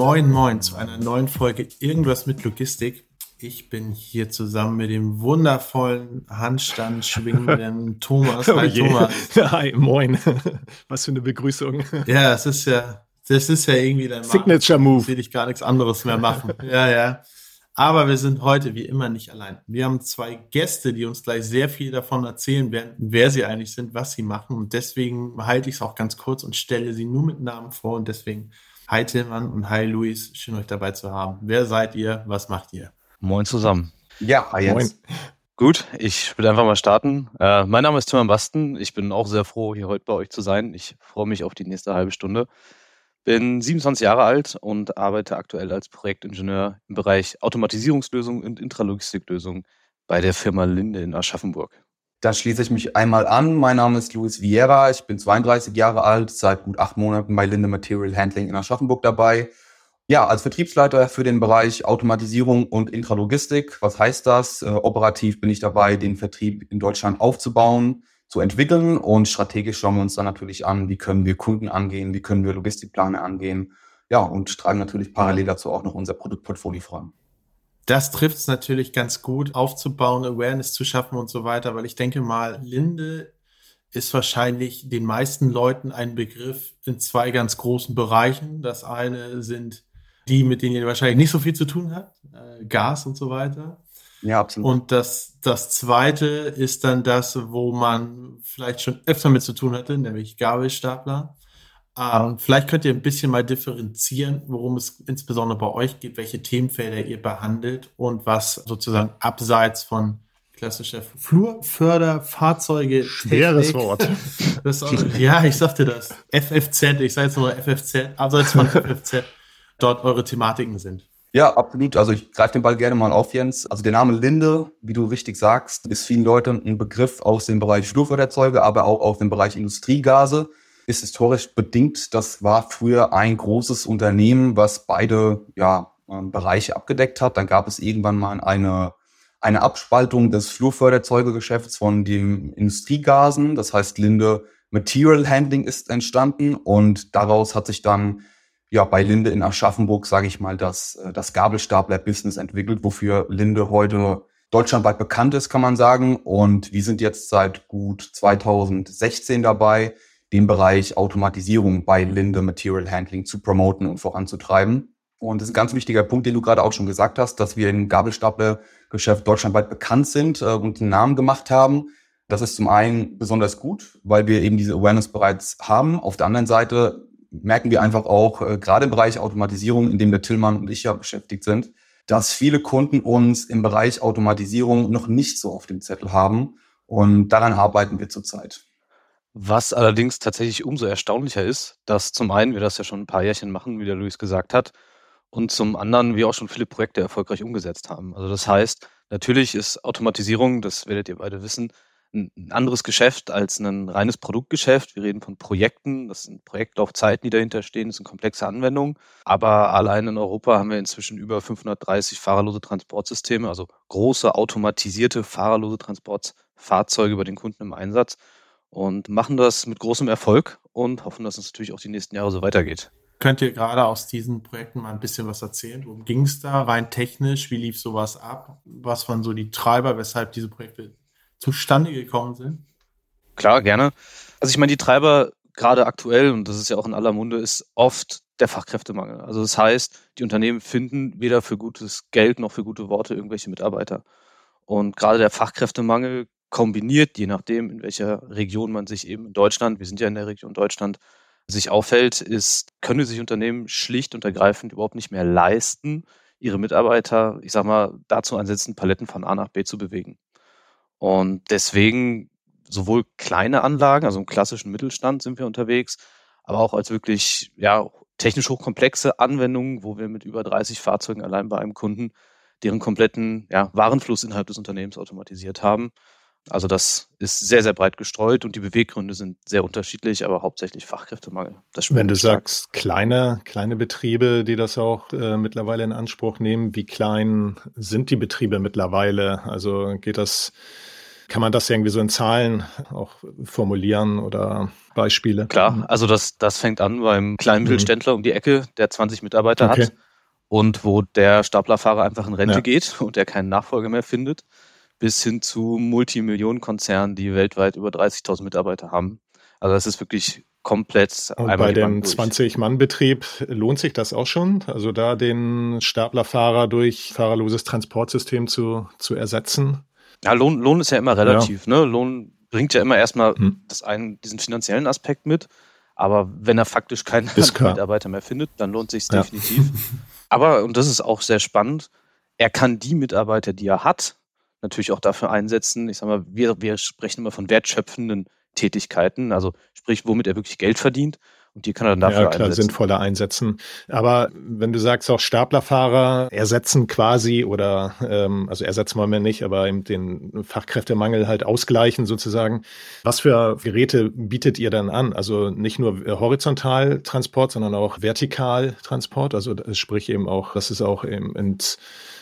Moin, moin zu einer neuen Folge Irgendwas mit Logistik. Ich bin hier zusammen mit dem wundervollen Handstand schwingenden Thomas. Hi, oh Thomas. Hi, moin. Was für eine Begrüßung. Ja, es ist ja, das ist ja irgendwie dein Signature Move. Will ich gar nichts anderes mehr machen. Ja, ja. Aber wir sind heute wie immer nicht allein. Wir haben zwei Gäste, die uns gleich sehr viel davon erzählen werden, wer sie eigentlich sind, was sie machen. Und deswegen halte ich es auch ganz kurz und stelle sie nur mit Namen vor. Und deswegen Hi Tillmann und hi Luis, schön euch dabei zu haben. Wer seid ihr? Was macht ihr? Moin zusammen. Ja, hi Jens. Moin. Gut, ich will einfach mal starten. Äh, mein Name ist Tillmann Basten. Ich bin auch sehr froh, hier heute bei euch zu sein. Ich freue mich auf die nächste halbe Stunde. Bin 27 Jahre alt und arbeite aktuell als Projektingenieur im Bereich Automatisierungslösungen und Intralogistiklösungen bei der Firma Linde in Aschaffenburg. Da schließe ich mich einmal an. Mein Name ist Luis Vieira. Ich bin 32 Jahre alt, seit gut acht Monaten bei Linde Material Handling in Aschaffenburg dabei. Ja, als Vertriebsleiter für den Bereich Automatisierung und Intralogistik. Was heißt das? Äh, operativ bin ich dabei, den Vertrieb in Deutschland aufzubauen, zu entwickeln und strategisch schauen wir uns dann natürlich an, wie können wir Kunden angehen, wie können wir Logistikpläne angehen. Ja, und treiben natürlich parallel dazu auch noch unser Produktportfolio voran das trifft es natürlich ganz gut, aufzubauen, Awareness zu schaffen und so weiter, weil ich denke mal, Linde ist wahrscheinlich den meisten Leuten ein Begriff in zwei ganz großen Bereichen. Das eine sind die, mit denen ihr wahrscheinlich nicht so viel zu tun habt, äh, Gas und so weiter. Ja, absolut. Und das, das zweite ist dann das, wo man vielleicht schon öfter mit zu tun hatte, nämlich Gabelstapler. Ähm, vielleicht könnt ihr ein bisschen mal differenzieren, worum es insbesondere bei euch geht, welche Themenfelder ihr behandelt und was sozusagen abseits von klassischer Flurförderfahrzeuge. Schweres Wort. Das, ja, ich sagte das. FFZ, ich sage jetzt nur FFZ, abseits von FFZ, dort eure Thematiken sind. Ja, absolut. Also ich greife den Ball gerne mal auf, Jens. Also der Name Linde, wie du richtig sagst, ist vielen Leuten ein Begriff aus dem Bereich Flurförderzeuge, aber auch aus dem Bereich Industriegase ist historisch bedingt. Das war früher ein großes Unternehmen, was beide ja, ähm, Bereiche abgedeckt hat. Dann gab es irgendwann mal eine, eine Abspaltung des Flurförderzeugegeschäfts von den Industriegasen. Das heißt, Linde Material Handling ist entstanden und daraus hat sich dann ja bei Linde in Aschaffenburg, sage ich mal, das, äh, das Gabelstapler-Business entwickelt, wofür Linde heute deutschlandweit bekannt ist, kann man sagen. Und wir sind jetzt seit gut 2016 dabei, den Bereich Automatisierung bei Linde Material Handling zu promoten und voranzutreiben. Und das ist ein ganz wichtiger Punkt, den du gerade auch schon gesagt hast, dass wir im Gabelstaplergeschäft deutschlandweit bekannt sind äh, und einen Namen gemacht haben. Das ist zum einen besonders gut, weil wir eben diese Awareness bereits haben. Auf der anderen Seite merken wir einfach auch, äh, gerade im Bereich Automatisierung, in dem der Tillmann und ich ja beschäftigt sind, dass viele Kunden uns im Bereich Automatisierung noch nicht so auf dem Zettel haben. Und daran arbeiten wir zurzeit. Was allerdings tatsächlich umso erstaunlicher ist, dass zum einen wir das ja schon ein paar Jährchen machen, wie der Luis gesagt hat, und zum anderen wir auch schon viele Projekte erfolgreich umgesetzt haben. Also das heißt, natürlich ist Automatisierung, das werdet ihr beide wissen, ein anderes Geschäft als ein reines Produktgeschäft. Wir reden von Projekten, das sind Projektlaufzeiten, die dahinter stehen, das sind komplexe Anwendungen. Aber allein in Europa haben wir inzwischen über 530 fahrerlose Transportsysteme, also große automatisierte fahrerlose Transportfahrzeuge über den Kunden im Einsatz und machen das mit großem Erfolg und hoffen, dass es natürlich auch die nächsten Jahre so weitergeht. Könnt ihr gerade aus diesen Projekten mal ein bisschen was erzählen? Worum ging es da rein technisch? Wie lief sowas ab? Was waren so die Treiber, weshalb diese Projekte zustande gekommen sind? Klar, gerne. Also ich meine, die Treiber gerade aktuell, und das ist ja auch in aller Munde, ist oft der Fachkräftemangel. Also das heißt, die Unternehmen finden weder für gutes Geld noch für gute Worte irgendwelche Mitarbeiter. Und gerade der Fachkräftemangel kombiniert, je nachdem, in welcher Region man sich eben in Deutschland, wir sind ja in der Region Deutschland, sich aufhält, ist, können sich Unternehmen schlicht und ergreifend überhaupt nicht mehr leisten, ihre Mitarbeiter, ich sag mal, dazu einsetzen, Paletten von A nach B zu bewegen. Und deswegen sowohl kleine Anlagen, also im klassischen Mittelstand sind wir unterwegs, aber auch als wirklich, ja, technisch hochkomplexe Anwendungen, wo wir mit über 30 Fahrzeugen allein bei einem Kunden deren kompletten ja, Warenfluss innerhalb des Unternehmens automatisiert haben. Also das ist sehr, sehr breit gestreut und die Beweggründe sind sehr unterschiedlich, aber hauptsächlich Fachkräftemangel. Wenn du stark. sagst, kleine, kleine Betriebe, die das auch äh, mittlerweile in Anspruch nehmen, wie klein sind die Betriebe mittlerweile? Also geht das, kann man das irgendwie so in Zahlen auch formulieren oder Beispiele? Klar, also das, das fängt an beim kleinen. Mittelständler mhm. um die Ecke, der 20 Mitarbeiter okay. hat und wo der Staplerfahrer einfach in Rente ja. geht und der keinen Nachfolger mehr findet bis hin zu Multimillionenkonzernen, die weltweit über 30.000 Mitarbeiter haben. Also das ist wirklich komplett. Und bei dem 20-Mann-Betrieb lohnt sich das auch schon? Also da den Staplerfahrer durch fahrerloses Transportsystem zu, zu ersetzen? Ja, Lohn, Lohn ist ja immer relativ. Ja. Ne? Lohn bringt ja immer erstmal hm. das einen, diesen finanziellen Aspekt mit. Aber wenn er faktisch keinen Mitarbeiter mehr findet, dann lohnt sich ja. definitiv. Aber, und das ist auch sehr spannend, er kann die Mitarbeiter, die er hat, natürlich auch dafür einsetzen. Ich sag mal, wir, wir sprechen immer von wertschöpfenden Tätigkeiten, also sprich, womit er wirklich Geld verdient. Und die kann er dann dafür ja, klar, einsetzen. sinnvoller einsetzen. Aber wenn du sagst, auch Staplerfahrer ersetzen quasi oder ähm, also ersetzen wollen wir nicht, aber eben den Fachkräftemangel halt ausgleichen sozusagen. Was für Geräte bietet ihr dann an? Also nicht nur horizontal Transport, sondern auch vertikal Transport. Also sprich eben auch, dass es auch eben ins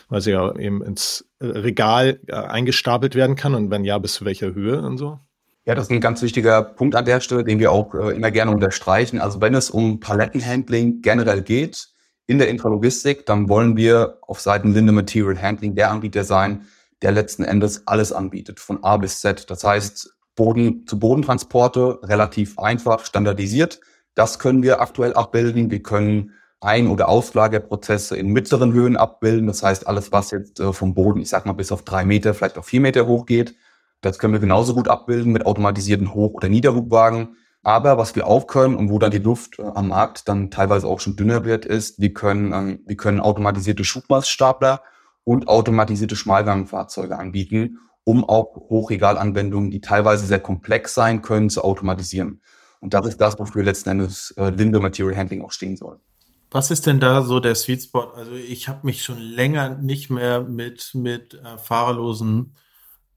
weil sie ja eben ins Regal äh, eingestapelt werden kann und wenn ja, bis zu welcher Höhe und so? Ja, das ist ein ganz wichtiger Punkt an der Stelle, den wir auch äh, immer gerne unterstreichen. Also wenn es um Palettenhandling generell geht in der Intralogistik, dann wollen wir auf Seiten Linde Material Handling der Anbieter sein, der letzten Endes alles anbietet, von A bis Z. Das heißt, Boden zu Bodentransporte relativ einfach, standardisiert. Das können wir aktuell abbilden. Wir können ein- oder Auslagerprozesse in mittleren Höhen abbilden. Das heißt, alles, was jetzt äh, vom Boden, ich sag mal, bis auf drei Meter, vielleicht auf vier Meter hoch geht, das können wir genauso gut abbilden mit automatisierten Hoch- oder Niederhubwagen. Aber was wir auch können und wo dann die Luft äh, am Markt dann teilweise auch schon dünner wird, ist, wir können, ähm, wir können automatisierte Schubmaststapler und automatisierte Schmalgangfahrzeuge anbieten, um auch Hochregalanwendungen, die teilweise sehr komplex sein können, zu automatisieren. Und das ist das, wofür letzten Endes äh, Linde Material Handling auch stehen soll. Was ist denn da so der Sweet Spot? Also ich habe mich schon länger nicht mehr mit, mit äh, fahrerlosen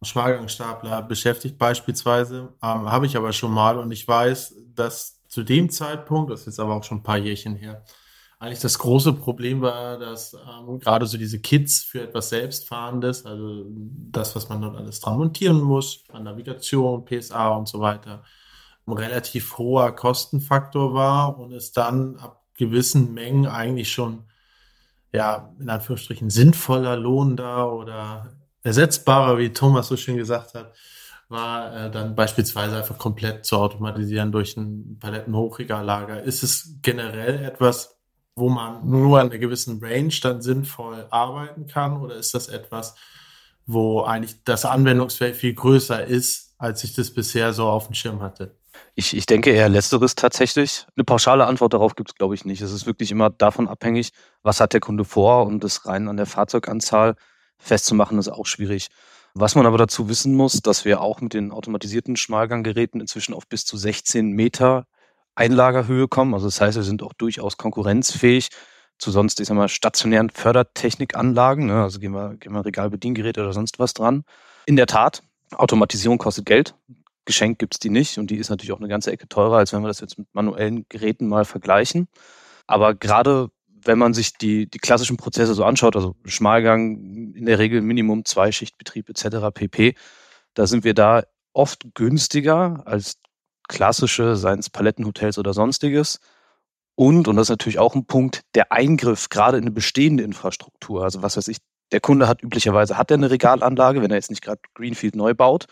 Schmalgangstapler beschäftigt beispielsweise. Ähm, habe ich aber schon mal und ich weiß, dass zu dem Zeitpunkt, das ist jetzt aber auch schon ein paar Jährchen her, eigentlich das große Problem war, dass ähm, gerade so diese Kits für etwas Selbstfahrendes, also das, was man dort alles dran montieren muss, an Navigation, PSA und so weiter, ein relativ hoher Kostenfaktor war und es dann ab gewissen Mengen eigentlich schon, ja, in Anführungsstrichen sinnvoller Lohn da oder ersetzbarer, wie Thomas so schön gesagt hat, war äh, dann beispielsweise einfach komplett zu automatisieren durch ein Palettenhochregallager. Ist es generell etwas, wo man nur an einer gewissen Range dann sinnvoll arbeiten kann oder ist das etwas, wo eigentlich das Anwendungsfeld viel größer ist, als ich das bisher so auf dem Schirm hatte? Ich, ich denke eher letzteres tatsächlich. Eine pauschale Antwort darauf gibt es, glaube ich, nicht. Es ist wirklich immer davon abhängig, was hat der Kunde vor und das rein an der Fahrzeuganzahl festzumachen, ist auch schwierig. Was man aber dazu wissen muss, dass wir auch mit den automatisierten Schmalganggeräten inzwischen auf bis zu 16 Meter Einlagerhöhe kommen. Also das heißt, wir sind auch durchaus konkurrenzfähig zu sonst, ich sag mal, stationären Fördertechnikanlagen. Ne? Also gehen wir, gehen wir Regalbediengeräte oder sonst was dran. In der Tat, Automatisierung kostet Geld. Geschenkt gibt es die nicht und die ist natürlich auch eine ganze Ecke teurer, als wenn wir das jetzt mit manuellen Geräten mal vergleichen. Aber gerade wenn man sich die, die klassischen Prozesse so anschaut, also Schmalgang, in der Regel Minimum Zweischichtbetrieb etc. pp., da sind wir da oft günstiger als klassische, seien es Palettenhotels oder sonstiges. Und, und das ist natürlich auch ein Punkt, der Eingriff gerade in eine bestehende Infrastruktur. Also was weiß ich, der Kunde hat üblicherweise, hat er eine Regalanlage, wenn er jetzt nicht gerade Greenfield neu baut,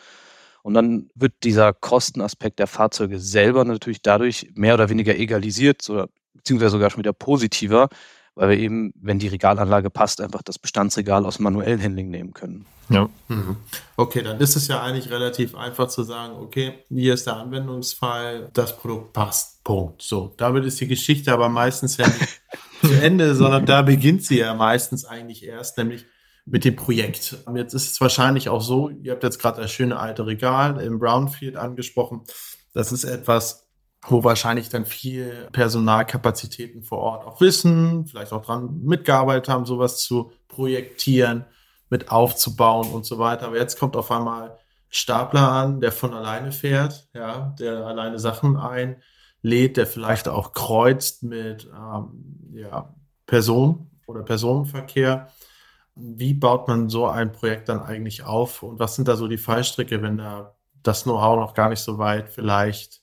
und dann wird dieser Kostenaspekt der Fahrzeuge selber natürlich dadurch mehr oder weniger egalisiert oder beziehungsweise sogar schon wieder positiver, weil wir eben, wenn die Regalanlage passt, einfach das Bestandsregal aus manuellen Handling nehmen können. Ja. Mhm. Okay, dann ist es ja eigentlich relativ einfach zu sagen, okay, hier ist der Anwendungsfall, das Produkt passt. Punkt. So, damit ist die Geschichte aber meistens ja nicht zu Ende, sondern da beginnt sie ja meistens eigentlich erst, nämlich mit dem Projekt. Jetzt ist es wahrscheinlich auch so, ihr habt jetzt gerade das schöne alte Regal im Brownfield angesprochen. Das ist etwas, wo wahrscheinlich dann viel Personalkapazitäten vor Ort auch wissen, vielleicht auch dran mitgearbeitet haben, sowas zu projektieren, mit aufzubauen und so weiter. Aber jetzt kommt auf einmal Stapler an, der von alleine fährt, ja, der alleine Sachen einlädt, der vielleicht auch kreuzt mit ähm, ja, Personen oder Personenverkehr. Wie baut man so ein Projekt dann eigentlich auf und was sind da so die Fallstricke, wenn da das Know-how noch gar nicht so weit vielleicht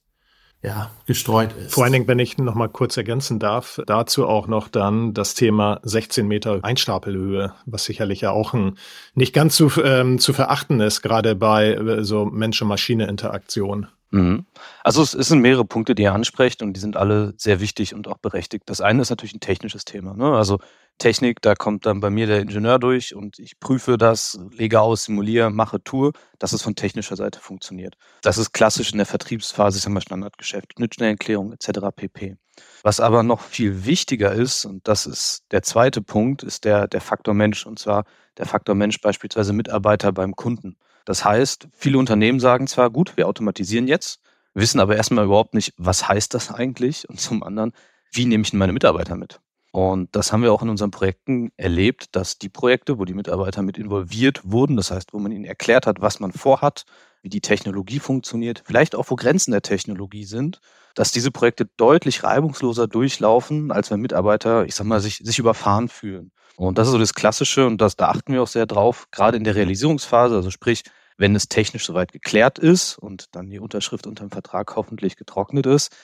ja, gestreut ist. Vor allen Dingen, wenn ich noch mal kurz ergänzen darf, dazu auch noch dann das Thema 16 Meter Einstapelhöhe, was sicherlich ja auch ein, nicht ganz zu, ähm, zu verachten ist, gerade bei äh, so Mensch-Maschine-Interaktion. Mhm. Also es, es sind mehrere Punkte, die ihr ansprecht und die sind alle sehr wichtig und auch berechtigt. Das eine ist natürlich ein technisches Thema. Ne? Also Technik, da kommt dann bei mir der Ingenieur durch und ich prüfe das, lege aus, simuliere, mache, tue, dass es von technischer Seite funktioniert. Das ist klassisch in der Vertriebsphase, ist ja mal Standardgeschäft, Schnittstellenerklärung etc. pp. Was aber noch viel wichtiger ist, und das ist der zweite Punkt, ist der, der Faktor Mensch, und zwar der Faktor Mensch beispielsweise Mitarbeiter beim Kunden. Das heißt, viele Unternehmen sagen zwar, gut, wir automatisieren jetzt, wissen aber erstmal überhaupt nicht, was heißt das eigentlich? Und zum anderen, wie nehme ich denn meine Mitarbeiter mit? Und das haben wir auch in unseren Projekten erlebt, dass die Projekte, wo die Mitarbeiter mit involviert wurden, das heißt, wo man ihnen erklärt hat, was man vorhat, wie die Technologie funktioniert, vielleicht auch wo Grenzen der Technologie sind, dass diese Projekte deutlich reibungsloser durchlaufen, als wenn Mitarbeiter, ich sag mal, sich, sich überfahren fühlen. Und das ist so das Klassische und das, da achten wir auch sehr drauf, gerade in der Realisierungsphase, also sprich, wenn es technisch soweit geklärt ist und dann die Unterschrift unter dem Vertrag hoffentlich getrocknet ist,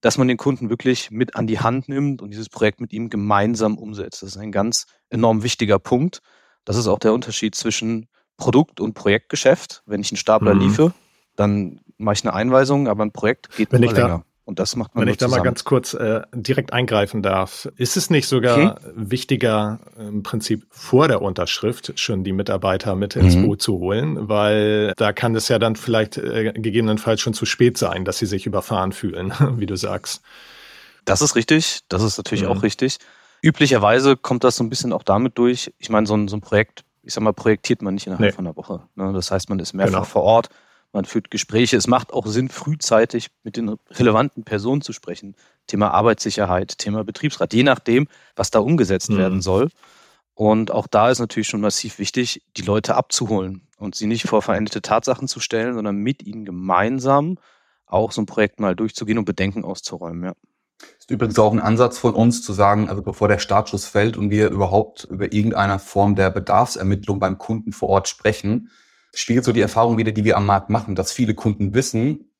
dass man den Kunden wirklich mit an die Hand nimmt und dieses Projekt mit ihm gemeinsam umsetzt. Das ist ein ganz enorm wichtiger Punkt. Das ist auch der Unterschied zwischen Produkt- und Projektgeschäft. Wenn ich einen Stapler mhm. liefe, dann mache ich eine Einweisung, aber ein Projekt geht Wenn ich länger. Da und das macht man Wenn ich da mal ganz kurz äh, direkt eingreifen darf, ist es nicht sogar okay. wichtiger, im Prinzip vor der Unterschrift schon die Mitarbeiter mit ins mhm. Boot zu holen, weil da kann es ja dann vielleicht äh, gegebenenfalls schon zu spät sein, dass sie sich überfahren fühlen, wie du sagst. Das ist richtig, das ist natürlich mhm. auch richtig. Üblicherweise kommt das so ein bisschen auch damit durch. Ich meine, so ein, so ein Projekt, ich sag mal, projektiert man nicht innerhalb nee. von einer Woche. Ne? Das heißt, man ist mehrfach genau. vor Ort man führt Gespräche. Es macht auch Sinn, frühzeitig mit den relevanten Personen zu sprechen. Thema Arbeitssicherheit, Thema Betriebsrat, je nachdem, was da umgesetzt mhm. werden soll. Und auch da ist natürlich schon massiv wichtig, die Leute abzuholen und sie nicht vor veränderte Tatsachen zu stellen, sondern mit ihnen gemeinsam auch so ein Projekt mal durchzugehen und Bedenken auszuräumen. Ja. Ist übrigens auch ein Ansatz von uns zu sagen, also bevor der Startschuss fällt und wir überhaupt über irgendeine Form der Bedarfsermittlung beim Kunden vor Ort sprechen, spiegelt so die Erfahrung wieder, die wir am Markt machen, dass viele Kunden wissen,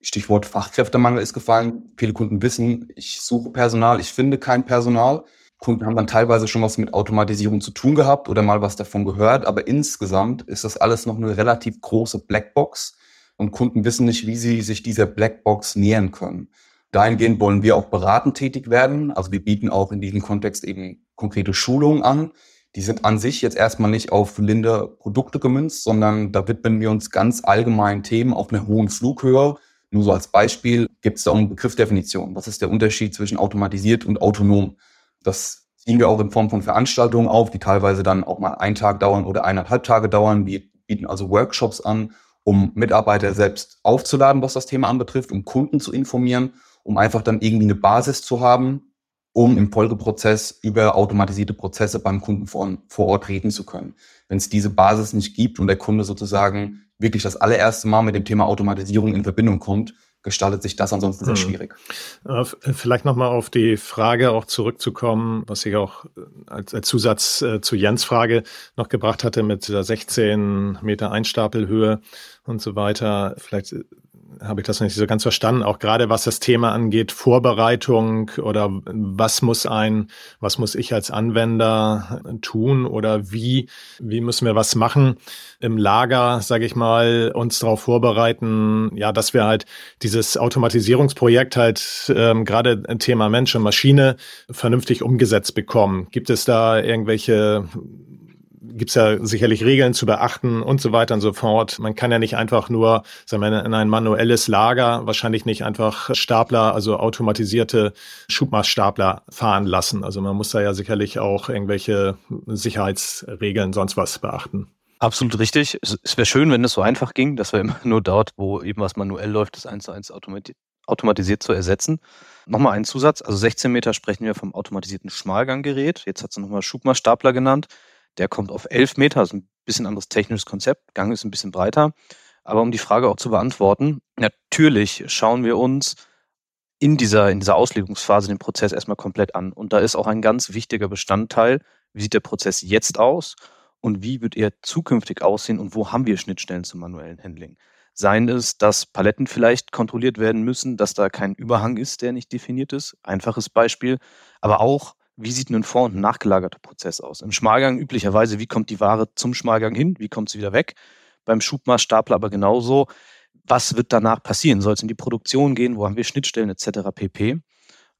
Stichwort Fachkräftemangel ist gefallen, viele Kunden wissen, ich suche Personal, ich finde kein Personal. Kunden haben dann teilweise schon was mit Automatisierung zu tun gehabt oder mal was davon gehört, aber insgesamt ist das alles noch eine relativ große Blackbox und Kunden wissen nicht, wie sie sich dieser Blackbox nähern können. Dahingehend wollen wir auch beratend tätig werden. Also wir bieten auch in diesem Kontext eben konkrete Schulungen an, die sind an sich jetzt erstmal nicht auf linde Produkte gemünzt, sondern da widmen wir uns ganz allgemeinen Themen auf einer hohen Flughöhe. Nur so als Beispiel gibt es da eine Begriffsdefinition. Was ist der Unterschied zwischen automatisiert und autonom? Das ziehen wir auch in Form von Veranstaltungen auf, die teilweise dann auch mal einen Tag dauern oder eineinhalb Tage dauern. Wir bieten also Workshops an, um Mitarbeiter selbst aufzuladen, was das Thema anbetrifft, um Kunden zu informieren, um einfach dann irgendwie eine Basis zu haben, um im Folgeprozess über automatisierte Prozesse beim Kunden vor, vor Ort reden zu können. Wenn es diese Basis nicht gibt und der Kunde sozusagen wirklich das allererste Mal mit dem Thema Automatisierung in Verbindung kommt, gestaltet sich das ansonsten sehr hm. schwierig. Äh, vielleicht nochmal auf die Frage auch zurückzukommen, was ich auch äh, als, Zusatz äh, zu Jens Frage noch gebracht hatte mit dieser 16 Meter Einstapelhöhe und so weiter. Vielleicht habe ich das nicht so ganz verstanden, auch gerade was das Thema angeht, Vorbereitung oder was muss ein, was muss ich als Anwender tun oder wie, wie müssen wir was machen im Lager, sage ich mal, uns darauf vorbereiten, ja, dass wir halt dieses Automatisierungsprojekt halt ähm, gerade Thema Mensch und Maschine vernünftig umgesetzt bekommen. Gibt es da irgendwelche gibt es ja sicherlich Regeln zu beachten und so weiter und so fort. Man kann ja nicht einfach nur, sagen wir, in ein manuelles Lager wahrscheinlich nicht einfach Stapler, also automatisierte Schubmaßstapler fahren lassen. Also man muss da ja sicherlich auch irgendwelche Sicherheitsregeln, sonst was beachten. Absolut richtig. Es, wäre schön, wenn es so einfach ging, dass wir immer nur dort, wo eben was manuell läuft, das eins zu eins automatisiert zu ersetzen. Nochmal ein Zusatz, also 16 Meter sprechen wir vom automatisierten Schmalganggerät. Jetzt hat sie nochmal Schubmaßstapler genannt. Der kommt auf 11 Meter, also ein bisschen anderes technisches Konzept. Gang ist ein bisschen breiter. Aber um die Frage auch zu beantworten, natürlich schauen wir uns in dieser, in dieser Auslegungsphase den Prozess erstmal komplett an. Und da ist auch ein ganz wichtiger Bestandteil, wie sieht der Prozess jetzt aus und wie wird er zukünftig aussehen und wo haben wir Schnittstellen zum manuellen Handling. Seien es, dass Paletten vielleicht kontrolliert werden müssen, dass da kein Überhang ist, der nicht definiert ist. Einfaches Beispiel. Aber auch, wie sieht ein vor- und nachgelagerter Prozess aus? Im Schmalgang üblicherweise, wie kommt die Ware zum Schmalgang hin? Wie kommt sie wieder weg? Beim Schubmaßstapler aber genauso. Was wird danach passieren? Soll es in die Produktion gehen? Wo haben wir Schnittstellen etc. pp.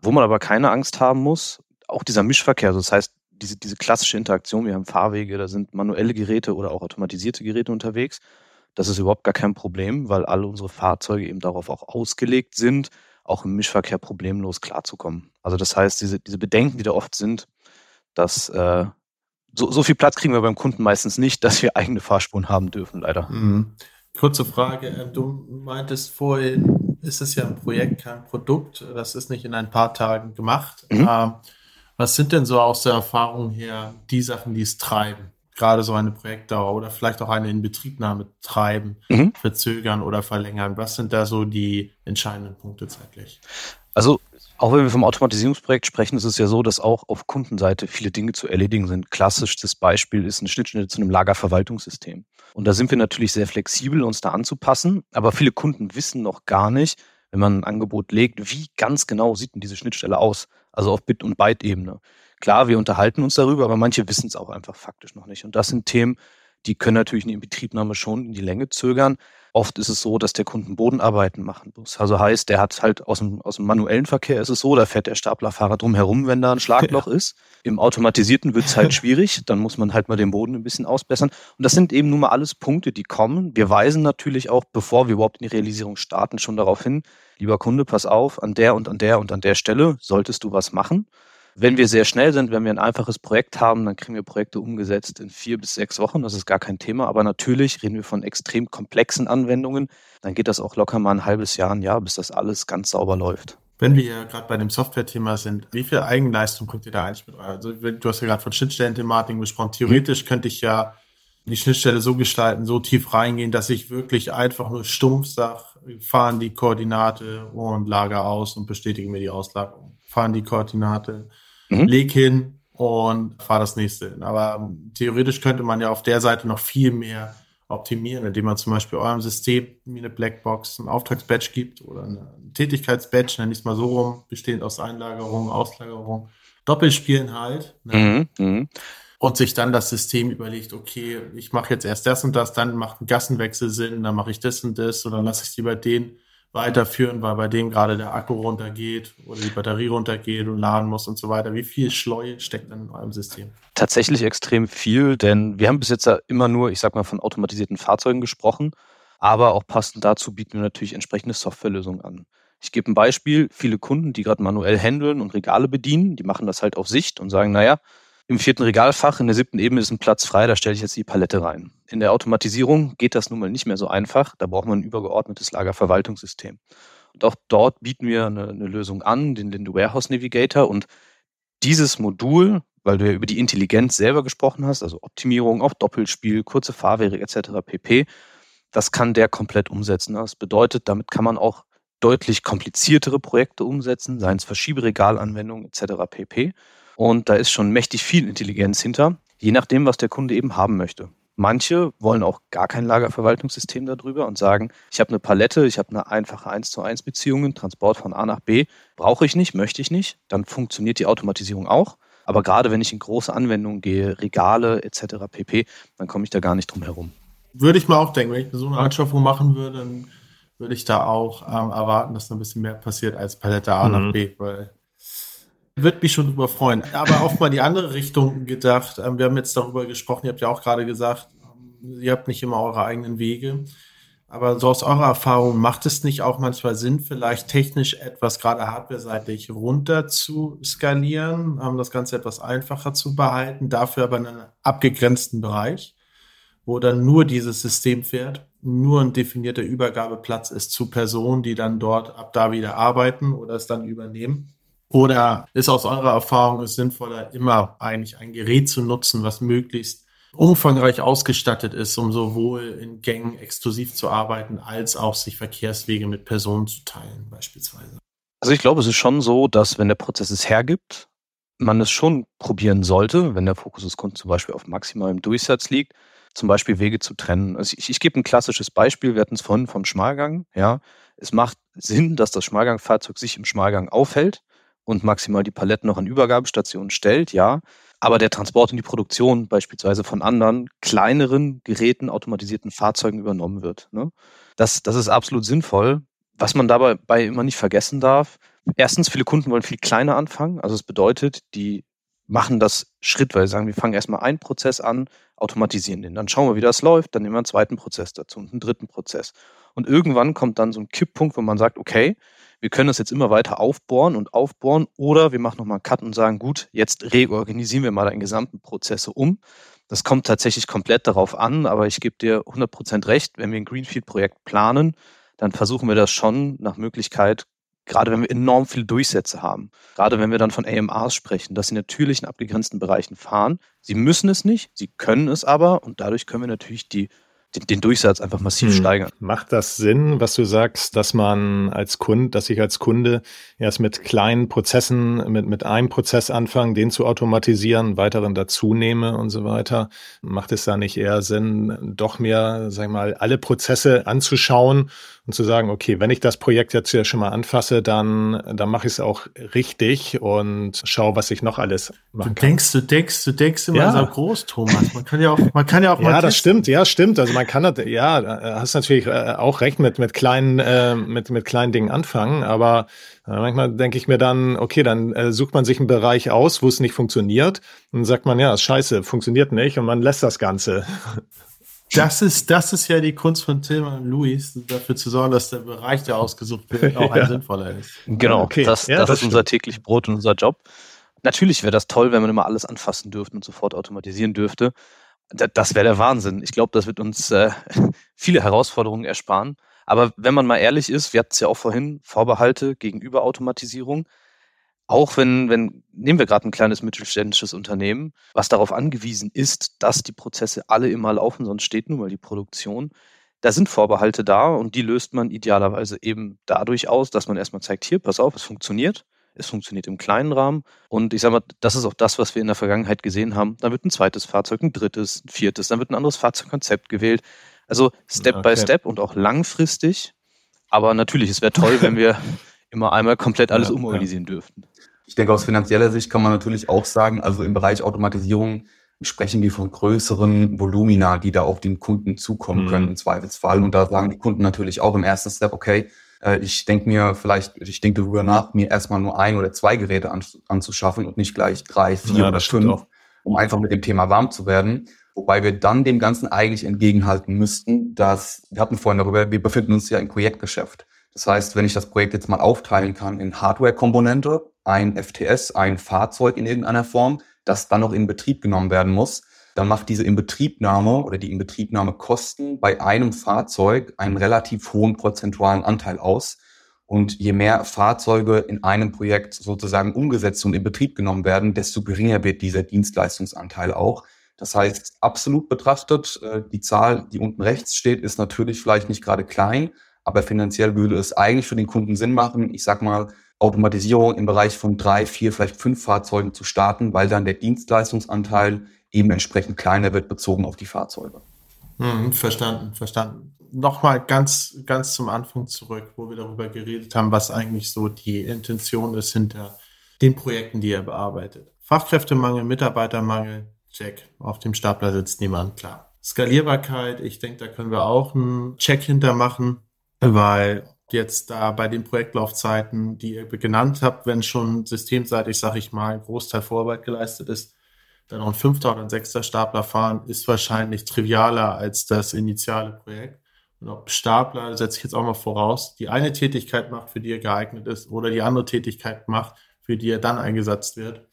Wo man aber keine Angst haben muss, auch dieser Mischverkehr, also das heißt, diese, diese klassische Interaktion, wir haben Fahrwege, da sind manuelle Geräte oder auch automatisierte Geräte unterwegs. Das ist überhaupt gar kein Problem, weil alle unsere Fahrzeuge eben darauf auch ausgelegt sind, auch im Mischverkehr problemlos klarzukommen. Also das heißt, diese, diese Bedenken, die da oft sind, dass äh, so, so viel Platz kriegen wir beim Kunden meistens nicht, dass wir eigene Fahrspuren haben dürfen, leider. Mhm. Kurze Frage. Ähm, du meintest vorhin, ist es ja ein Projekt, kein Produkt. Das ist nicht in ein paar Tagen gemacht. Mhm. Ähm, was sind denn so aus der Erfahrung her die Sachen, die es treiben? Gerade so eine Projektdauer oder vielleicht auch eine Inbetriebnahme treiben, mhm. verzögern oder verlängern. Was sind da so die entscheidenden Punkte zeitlich? Also auch wenn wir vom Automatisierungsprojekt sprechen, ist es ja so, dass auch auf Kundenseite viele Dinge zu erledigen sind. Klassisches Beispiel ist eine Schnittstelle zu einem Lagerverwaltungssystem. Und da sind wir natürlich sehr flexibel, uns da anzupassen. Aber viele Kunden wissen noch gar nicht, wenn man ein Angebot legt, wie ganz genau sieht denn diese Schnittstelle aus? Also auf Bit- und Byte-Ebene. Klar, wir unterhalten uns darüber, aber manche wissen es auch einfach faktisch noch nicht. Und das sind Themen, die können natürlich eine Inbetriebnahme schon in die Länge zögern. Oft ist es so, dass der Kunden Bodenarbeiten machen muss. Also heißt, der hat halt aus dem, aus dem manuellen Verkehr ist es so, da fährt der Staplerfahrer drum herum, wenn da ein Schlagloch ja. ist. Im automatisierten wird es halt schwierig. Dann muss man halt mal den Boden ein bisschen ausbessern. Und das sind eben nun mal alles Punkte, die kommen. Wir weisen natürlich auch, bevor wir überhaupt in die Realisierung starten, schon darauf hin, lieber Kunde, pass auf, an der und an der und an der Stelle solltest du was machen. Wenn wir sehr schnell sind, wenn wir ein einfaches Projekt haben, dann kriegen wir Projekte umgesetzt in vier bis sechs Wochen. Das ist gar kein Thema. Aber natürlich reden wir von extrem komplexen Anwendungen. Dann geht das auch locker mal ein halbes Jahr, ein Jahr, bis das alles ganz sauber läuft. Wenn wir ja gerade bei dem Software-Thema sind, wie viel Eigenleistung bringt ihr da eigentlich mit? Also du hast ja gerade von Schnittstellen-Thematiken gesprochen. Theoretisch könnte ich ja die Schnittstelle so gestalten, so tief reingehen, dass ich wirklich einfach nur stumpf sage, fahren die Koordinate und lager aus und bestätige mir die Auslagerung. Fahren die Koordinate, mhm. leg hin und fahr das nächste hin. Aber theoretisch könnte man ja auf der Seite noch viel mehr optimieren, indem man zum Beispiel eurem System wie eine Blackbox ein Auftragsbatch gibt oder ein Tätigkeitsbatch, nenne ich es mal so rum, bestehend aus Einlagerung, Auslagerung, Doppelspielen halt. Ne? Mhm. Mhm und sich dann das System überlegt, okay, ich mache jetzt erst das und das, dann macht ein Gassenwechsel Sinn, dann mache ich das und das und dann lasse ich es lieber den weiterführen, weil bei dem gerade der Akku runtergeht oder die Batterie runtergeht und laden muss und so weiter. Wie viel Schleue steckt dann in eurem System? Tatsächlich extrem viel, denn wir haben bis jetzt immer nur, ich sag mal, von automatisierten Fahrzeugen gesprochen, aber auch passend dazu bieten wir natürlich entsprechende Softwarelösungen an. Ich gebe ein Beispiel, viele Kunden, die gerade manuell handeln und Regale bedienen, die machen das halt auf Sicht und sagen, naja, im vierten Regalfach in der siebten Ebene ist ein Platz frei, da stelle ich jetzt die Palette rein. In der Automatisierung geht das nun mal nicht mehr so einfach. Da braucht man ein übergeordnetes Lagerverwaltungssystem. Und auch dort bieten wir eine, eine Lösung an, den Linde Warehouse Navigator. Und dieses Modul, weil du ja über die Intelligenz selber gesprochen hast, also Optimierung auf Doppelspiel, kurze Fahrwege etc. pp., das kann der komplett umsetzen. Das bedeutet, damit kann man auch deutlich kompliziertere Projekte umsetzen, seien es Verschieberegalanwendungen etc. pp. Und da ist schon mächtig viel Intelligenz hinter, je nachdem, was der Kunde eben haben möchte. Manche wollen auch gar kein Lagerverwaltungssystem darüber und sagen, ich habe eine Palette, ich habe eine einfache 1 zu 1 Beziehungen, Transport von A nach B, brauche ich nicht, möchte ich nicht, dann funktioniert die Automatisierung auch. Aber gerade wenn ich in große Anwendungen gehe, Regale etc. pp., dann komme ich da gar nicht drum herum. Würde ich mal auch denken, wenn ich so eine Anschaffung machen würde, dann würde ich da auch ähm, erwarten, dass da ein bisschen mehr passiert als Palette A mhm. nach B, weil würde mich schon drüber freuen. Aber auch mal die andere Richtung gedacht. Ähm, wir haben jetzt darüber gesprochen, ihr habt ja auch gerade gesagt, ähm, ihr habt nicht immer eure eigenen Wege. Aber so aus eurer Erfahrung, macht es nicht auch manchmal Sinn, vielleicht technisch etwas gerade hardware-seitig runter zu skalieren, um das Ganze etwas einfacher zu behalten, dafür aber in einem abgegrenzten Bereich, wo dann nur dieses System fährt nur ein definierter Übergabeplatz ist zu Personen, die dann dort ab da wieder arbeiten oder es dann übernehmen? Oder ist aus eurer Erfahrung es sinnvoller, immer eigentlich ein Gerät zu nutzen, was möglichst umfangreich ausgestattet ist, um sowohl in Gängen exklusiv zu arbeiten, als auch sich Verkehrswege mit Personen zu teilen, beispielsweise? Also ich glaube, es ist schon so, dass wenn der Prozess es hergibt, man es schon probieren sollte, wenn der Fokus des Kunden zum Beispiel auf maximalem Durchsatz liegt, zum Beispiel Wege zu trennen. Also ich, ich gebe ein klassisches Beispiel, wir hatten es vorhin vom Schmalgang. Ja, Es macht Sinn, dass das Schmalgangfahrzeug sich im Schmalgang aufhält und maximal die Paletten noch an Übergabestationen stellt, ja. Aber der Transport und die Produktion beispielsweise von anderen kleineren Geräten, automatisierten Fahrzeugen übernommen wird. Ne? Das, das ist absolut sinnvoll. Was man dabei immer nicht vergessen darf, erstens, viele Kunden wollen viel kleiner anfangen. Also es bedeutet, die machen das schrittweise, sagen, wir fangen erstmal einen Prozess an, automatisieren den. Dann schauen wir, wie das läuft, dann nehmen wir einen zweiten Prozess dazu und einen dritten Prozess. Und irgendwann kommt dann so ein Kipppunkt, wo man sagt, okay, wir können das jetzt immer weiter aufbohren und aufbohren oder wir machen nochmal einen Cut und sagen, gut, jetzt reorganisieren wir mal deinen gesamten Prozesse um. Das kommt tatsächlich komplett darauf an, aber ich gebe dir 100% recht, wenn wir ein Greenfield-Projekt planen, dann versuchen wir das schon nach Möglichkeit gerade wenn wir enorm viele Durchsätze haben, gerade wenn wir dann von AMAs sprechen, dass sie natürlich in abgegrenzten Bereichen fahren. Sie müssen es nicht, sie können es aber und dadurch können wir natürlich die den, den Durchsatz einfach massiv hm. steigern. Macht das Sinn, was du sagst, dass man als Kunde, dass ich als Kunde erst mit kleinen Prozessen, mit, mit einem Prozess anfange, den zu automatisieren, weiteren dazu nehme und so weiter? Macht es da nicht eher Sinn, doch mehr, sag ich mal, alle Prozesse anzuschauen und zu sagen, okay, wenn ich das Projekt jetzt hier schon mal anfasse, dann, dann mache ich es auch richtig und schaue, was ich noch alles machen du denkst, Du denkst, du denkst immer ja. so groß, Thomas. Man kann ja auch, man kann ja auch mal. Ja, das stimmt, ja, stimmt. Also man kann das, ja, hast natürlich äh, auch recht mit, mit kleinen, äh, mit, mit kleinen Dingen anfangen, aber äh, manchmal denke ich mir dann, okay, dann äh, sucht man sich einen Bereich aus, wo es nicht funktioniert und dann sagt man, ja, ist scheiße, funktioniert nicht und man lässt das Ganze. Das ist, das ist ja die Kunst von Tim und Luis, dafür zu sorgen, dass der Bereich, der ausgesucht wird, auch ein sinnvoller ist. Genau, okay. das, ja, das, das ist unser täglich Brot und unser Job. Natürlich wäre das toll, wenn man immer alles anfassen dürfte und sofort automatisieren dürfte das wäre der Wahnsinn. Ich glaube, das wird uns äh, viele Herausforderungen ersparen. Aber wenn man mal ehrlich ist, wir hatten es ja auch vorhin, Vorbehalte gegenüber Automatisierung. Auch wenn, wenn, nehmen wir gerade ein kleines mittelständisches Unternehmen, was darauf angewiesen ist, dass die Prozesse alle immer laufen, sonst steht nun mal die Produktion. Da sind Vorbehalte da und die löst man idealerweise eben dadurch aus, dass man erstmal zeigt, hier, pass auf, es funktioniert es funktioniert im kleinen Rahmen. Und ich sage mal, das ist auch das, was wir in der Vergangenheit gesehen haben. Dann wird ein zweites Fahrzeug, ein drittes, ein viertes, dann wird ein anderes Fahrzeugkonzept gewählt. Also Step okay. by Step und auch langfristig. Aber natürlich, es wäre toll, wenn wir immer einmal komplett alles ja, umorganisieren ja. dürften. Ich denke, aus finanzieller Sicht kann man natürlich auch sagen, also im Bereich Automatisierung sprechen wir von größeren Volumina, die da auf den Kunden zukommen mhm. können im Zweifelsfall. Und da sagen die Kunden natürlich auch im ersten Step, okay, äh, ich denke mir vielleicht, ich denke darüber nach, mir erstmal nur ein oder zwei Geräte an, anzuschaffen und nicht gleich drei, vier ja, oder fünf, um einfach mit dem Thema warm zu werden. Wobei wir dann dem Ganzen eigentlich entgegenhalten müssten, dass, wir hatten vorhin darüber, wir befinden uns ja im Projektgeschäft. Das heißt, wenn ich das Projekt jetzt mal aufteilen kann in Hardware-Komponente, ein FTS, ein Fahrzeug in irgendeiner Form, das dann noch in Betrieb genommen werden muss, dann macht diese Inbetriebnahme oder die Inbetriebnahmekosten bei einem Fahrzeug einen relativ hohen prozentualen Anteil aus. Und je mehr Fahrzeuge in einem Projekt sozusagen umgesetzt und in Betrieb genommen werden, desto geringer wird dieser Dienstleistungsanteil auch. Das heißt, absolut betrachtet, äh, die Zahl, die unten rechts steht, ist natürlich vielleicht nicht gerade klein, aber finanziell würde es eigentlich für den Kunden Sinn machen, ich sag mal, Automatisierung im Bereich von drei, vier, vielleicht fünf Fahrzeugen zu starten, weil dann der Dienstleistungsanteil eben entsprechend kleiner wird bezogen auf die Fahrzeuge. Hm, verstanden, verstanden. Nochmal ganz, ganz zum Anfang zurück, wo wir darüber geredet haben, was eigentlich so die Intention ist hinter den Projekten, die ihr bearbeitet. Fachkräftemangel, Mitarbeitermangel, check. Auf dem Stapler sitzt niemand, klar. Skalierbarkeit, ich denke, da können wir auch einen Check hintermachen, weil jetzt da bei den Projektlaufzeiten, die ihr genannt habt, wenn schon systemseitig, sag ich mal, ein Großteil Vorarbeit geleistet ist, dann noch ein fünfter oder ein sechster Stapler fahren, ist wahrscheinlich trivialer als das initiale Projekt. Und ob Stapler, setze ich jetzt auch mal voraus, die eine Tätigkeit macht, für die er geeignet ist, oder die andere Tätigkeit macht, für die er dann eingesetzt wird,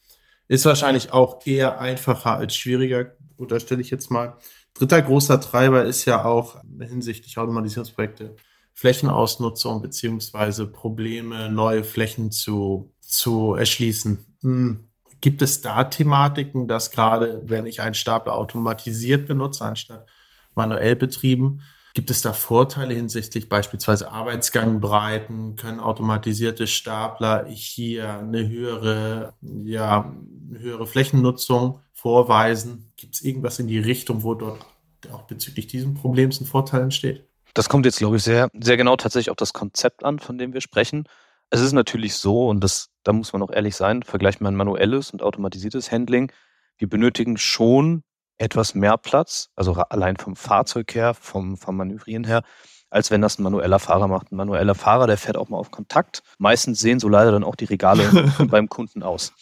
ist wahrscheinlich auch eher einfacher als schwieriger, unterstelle ich jetzt mal. Dritter großer Treiber ist ja auch hinsichtlich Automatisierungsprojekte Flächenausnutzung beziehungsweise Probleme, neue Flächen zu, zu erschließen. Hm. Gibt es da Thematiken, dass gerade, wenn ich einen Stapler automatisiert benutze, anstatt manuell betrieben, gibt es da Vorteile hinsichtlich beispielsweise Arbeitsgangbreiten? Können automatisierte Stapler hier eine höhere, ja, eine höhere Flächennutzung vorweisen? Gibt es irgendwas in die Richtung, wo dort auch bezüglich diesem Problems ein Vorteil entsteht? Das kommt jetzt, glaube ich, sehr, sehr genau tatsächlich auf das Konzept an, von dem wir sprechen. Es ist natürlich so, und das, da muss man auch ehrlich sein, vergleicht man manuelles und automatisiertes Handling. Wir benötigen schon etwas mehr Platz, also allein vom Fahrzeug her, vom, vom Manövrieren her, als wenn das ein manueller Fahrer macht. Ein manueller Fahrer, der fährt auch mal auf Kontakt. Meistens sehen so leider dann auch die Regale beim Kunden aus.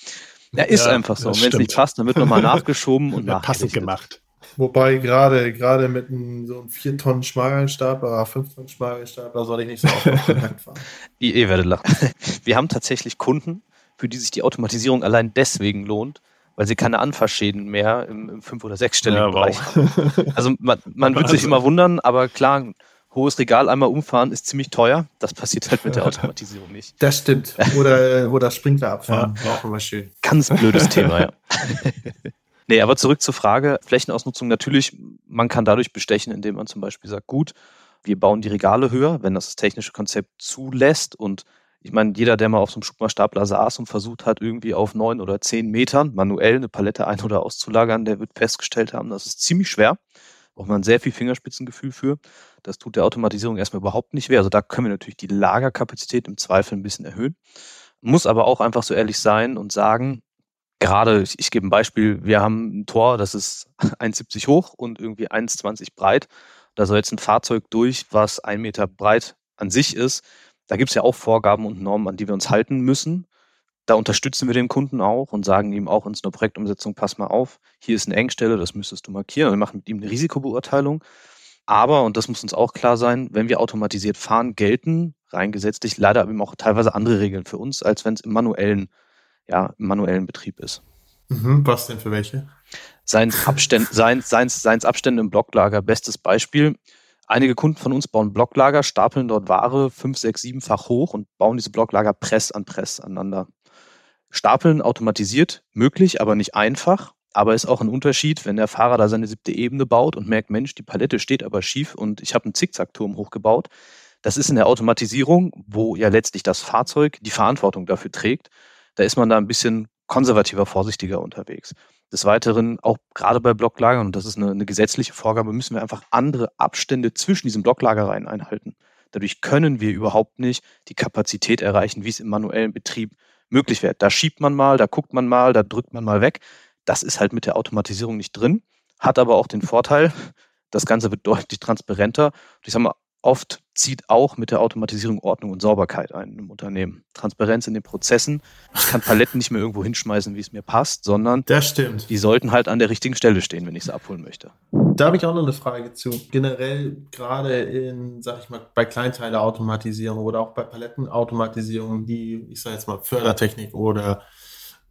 Er ist ja, einfach so. Und wenn es nicht passt, dann wird nochmal nachgeschoben und passend gemacht. Wobei gerade gerade mit einem so einem 4 Tonnen Schmagelstapler, 5 Tonnen Schmagelstapler soll ich nicht so oft auf Kontakt fahren. Ihr, werdet lachen. Wir haben tatsächlich Kunden, für die sich die Automatisierung allein deswegen lohnt, weil sie keine Anfahrschäden mehr im, im fünf- oder sechsstelligen ja, Bereich haben. Also man, man wird sich immer wundern, aber klar, hohes Regal einmal umfahren ist ziemlich teuer. Das passiert halt mit der Automatisierung nicht. Das stimmt. Oder, oder Sprinkler abfahren. Ja. Auch immer schön. Ganz blödes Thema, ja. Nee, aber zurück zur Frage, Flächenausnutzung natürlich, man kann dadurch bestechen, indem man zum Beispiel sagt, gut, wir bauen die Regale höher, wenn das, das technische Konzept zulässt und ich meine, jeder, der mal auf so einem Schubmaßstapler saß und versucht hat, irgendwie auf neun oder zehn Metern manuell eine Palette ein- oder auszulagern, der wird festgestellt haben, das ist ziemlich schwer. Braucht man sehr viel Fingerspitzengefühl für. Das tut der Automatisierung erstmal überhaupt nicht weh. Also da können wir natürlich die Lagerkapazität im Zweifel ein bisschen erhöhen. Muss aber auch einfach so ehrlich sein und sagen, gerade, ich, ich gebe ein Beispiel, wir haben ein Tor, das ist 1,70 hoch und irgendwie 1,20 breit. Da soll jetzt ein Fahrzeug durch, was ein Meter breit an sich ist. Da gibt es ja auch Vorgaben und Normen, an die wir uns halten müssen. Da unterstützen wir den Kunden auch und sagen ihm auch in so einer Projektumsetzung, pass mal auf, hier ist eine Engstelle, das müsstest du markieren. Wir machen mit ihm eine Risikobeurteilung. Aber, und das muss uns auch klar sein, wenn wir automatisiert fahren, gelten rein gesetzlich leider eben auch teilweise andere Regeln für uns, als wenn es im manuellen ja, im manuellen Betrieb ist. Mhm, was denn für welche? Seins, Abständ, seins, seins, seins Abstände im Blocklager, bestes Beispiel. Einige Kunden von uns bauen Blocklager, stapeln dort Ware fünf, sechs, siebenfach hoch und bauen diese Blocklager Press an Press aneinander. Stapeln automatisiert möglich, aber nicht einfach. Aber ist auch ein Unterschied, wenn der Fahrer da seine siebte Ebene baut und merkt, Mensch, die Palette steht aber schief und ich habe einen Zickzackturm hochgebaut. Das ist in der Automatisierung, wo ja letztlich das Fahrzeug die Verantwortung dafür trägt, da ist man da ein bisschen konservativer, vorsichtiger unterwegs. Des Weiteren, auch gerade bei Blocklagern, und das ist eine, eine gesetzliche Vorgabe, müssen wir einfach andere Abstände zwischen diesen Blocklagereien einhalten. Dadurch können wir überhaupt nicht die Kapazität erreichen, wie es im manuellen Betrieb möglich wäre. Da schiebt man mal, da guckt man mal, da drückt man mal weg. Das ist halt mit der Automatisierung nicht drin, hat aber auch den Vorteil, das Ganze wird deutlich transparenter. Ich sag mal, oft zieht auch mit der Automatisierung Ordnung und Sauberkeit ein im Unternehmen. Transparenz in den Prozessen. Ich kann Paletten nicht mehr irgendwo hinschmeißen, wie es mir passt, sondern die sollten halt an der richtigen Stelle stehen, wenn ich sie abholen möchte. Da habe ich auch noch eine Frage zu. Generell gerade in, sag ich mal, bei Kleinteileautomatisierung oder auch bei Palettenautomatisierung, die, ich sage jetzt mal, Fördertechnik oder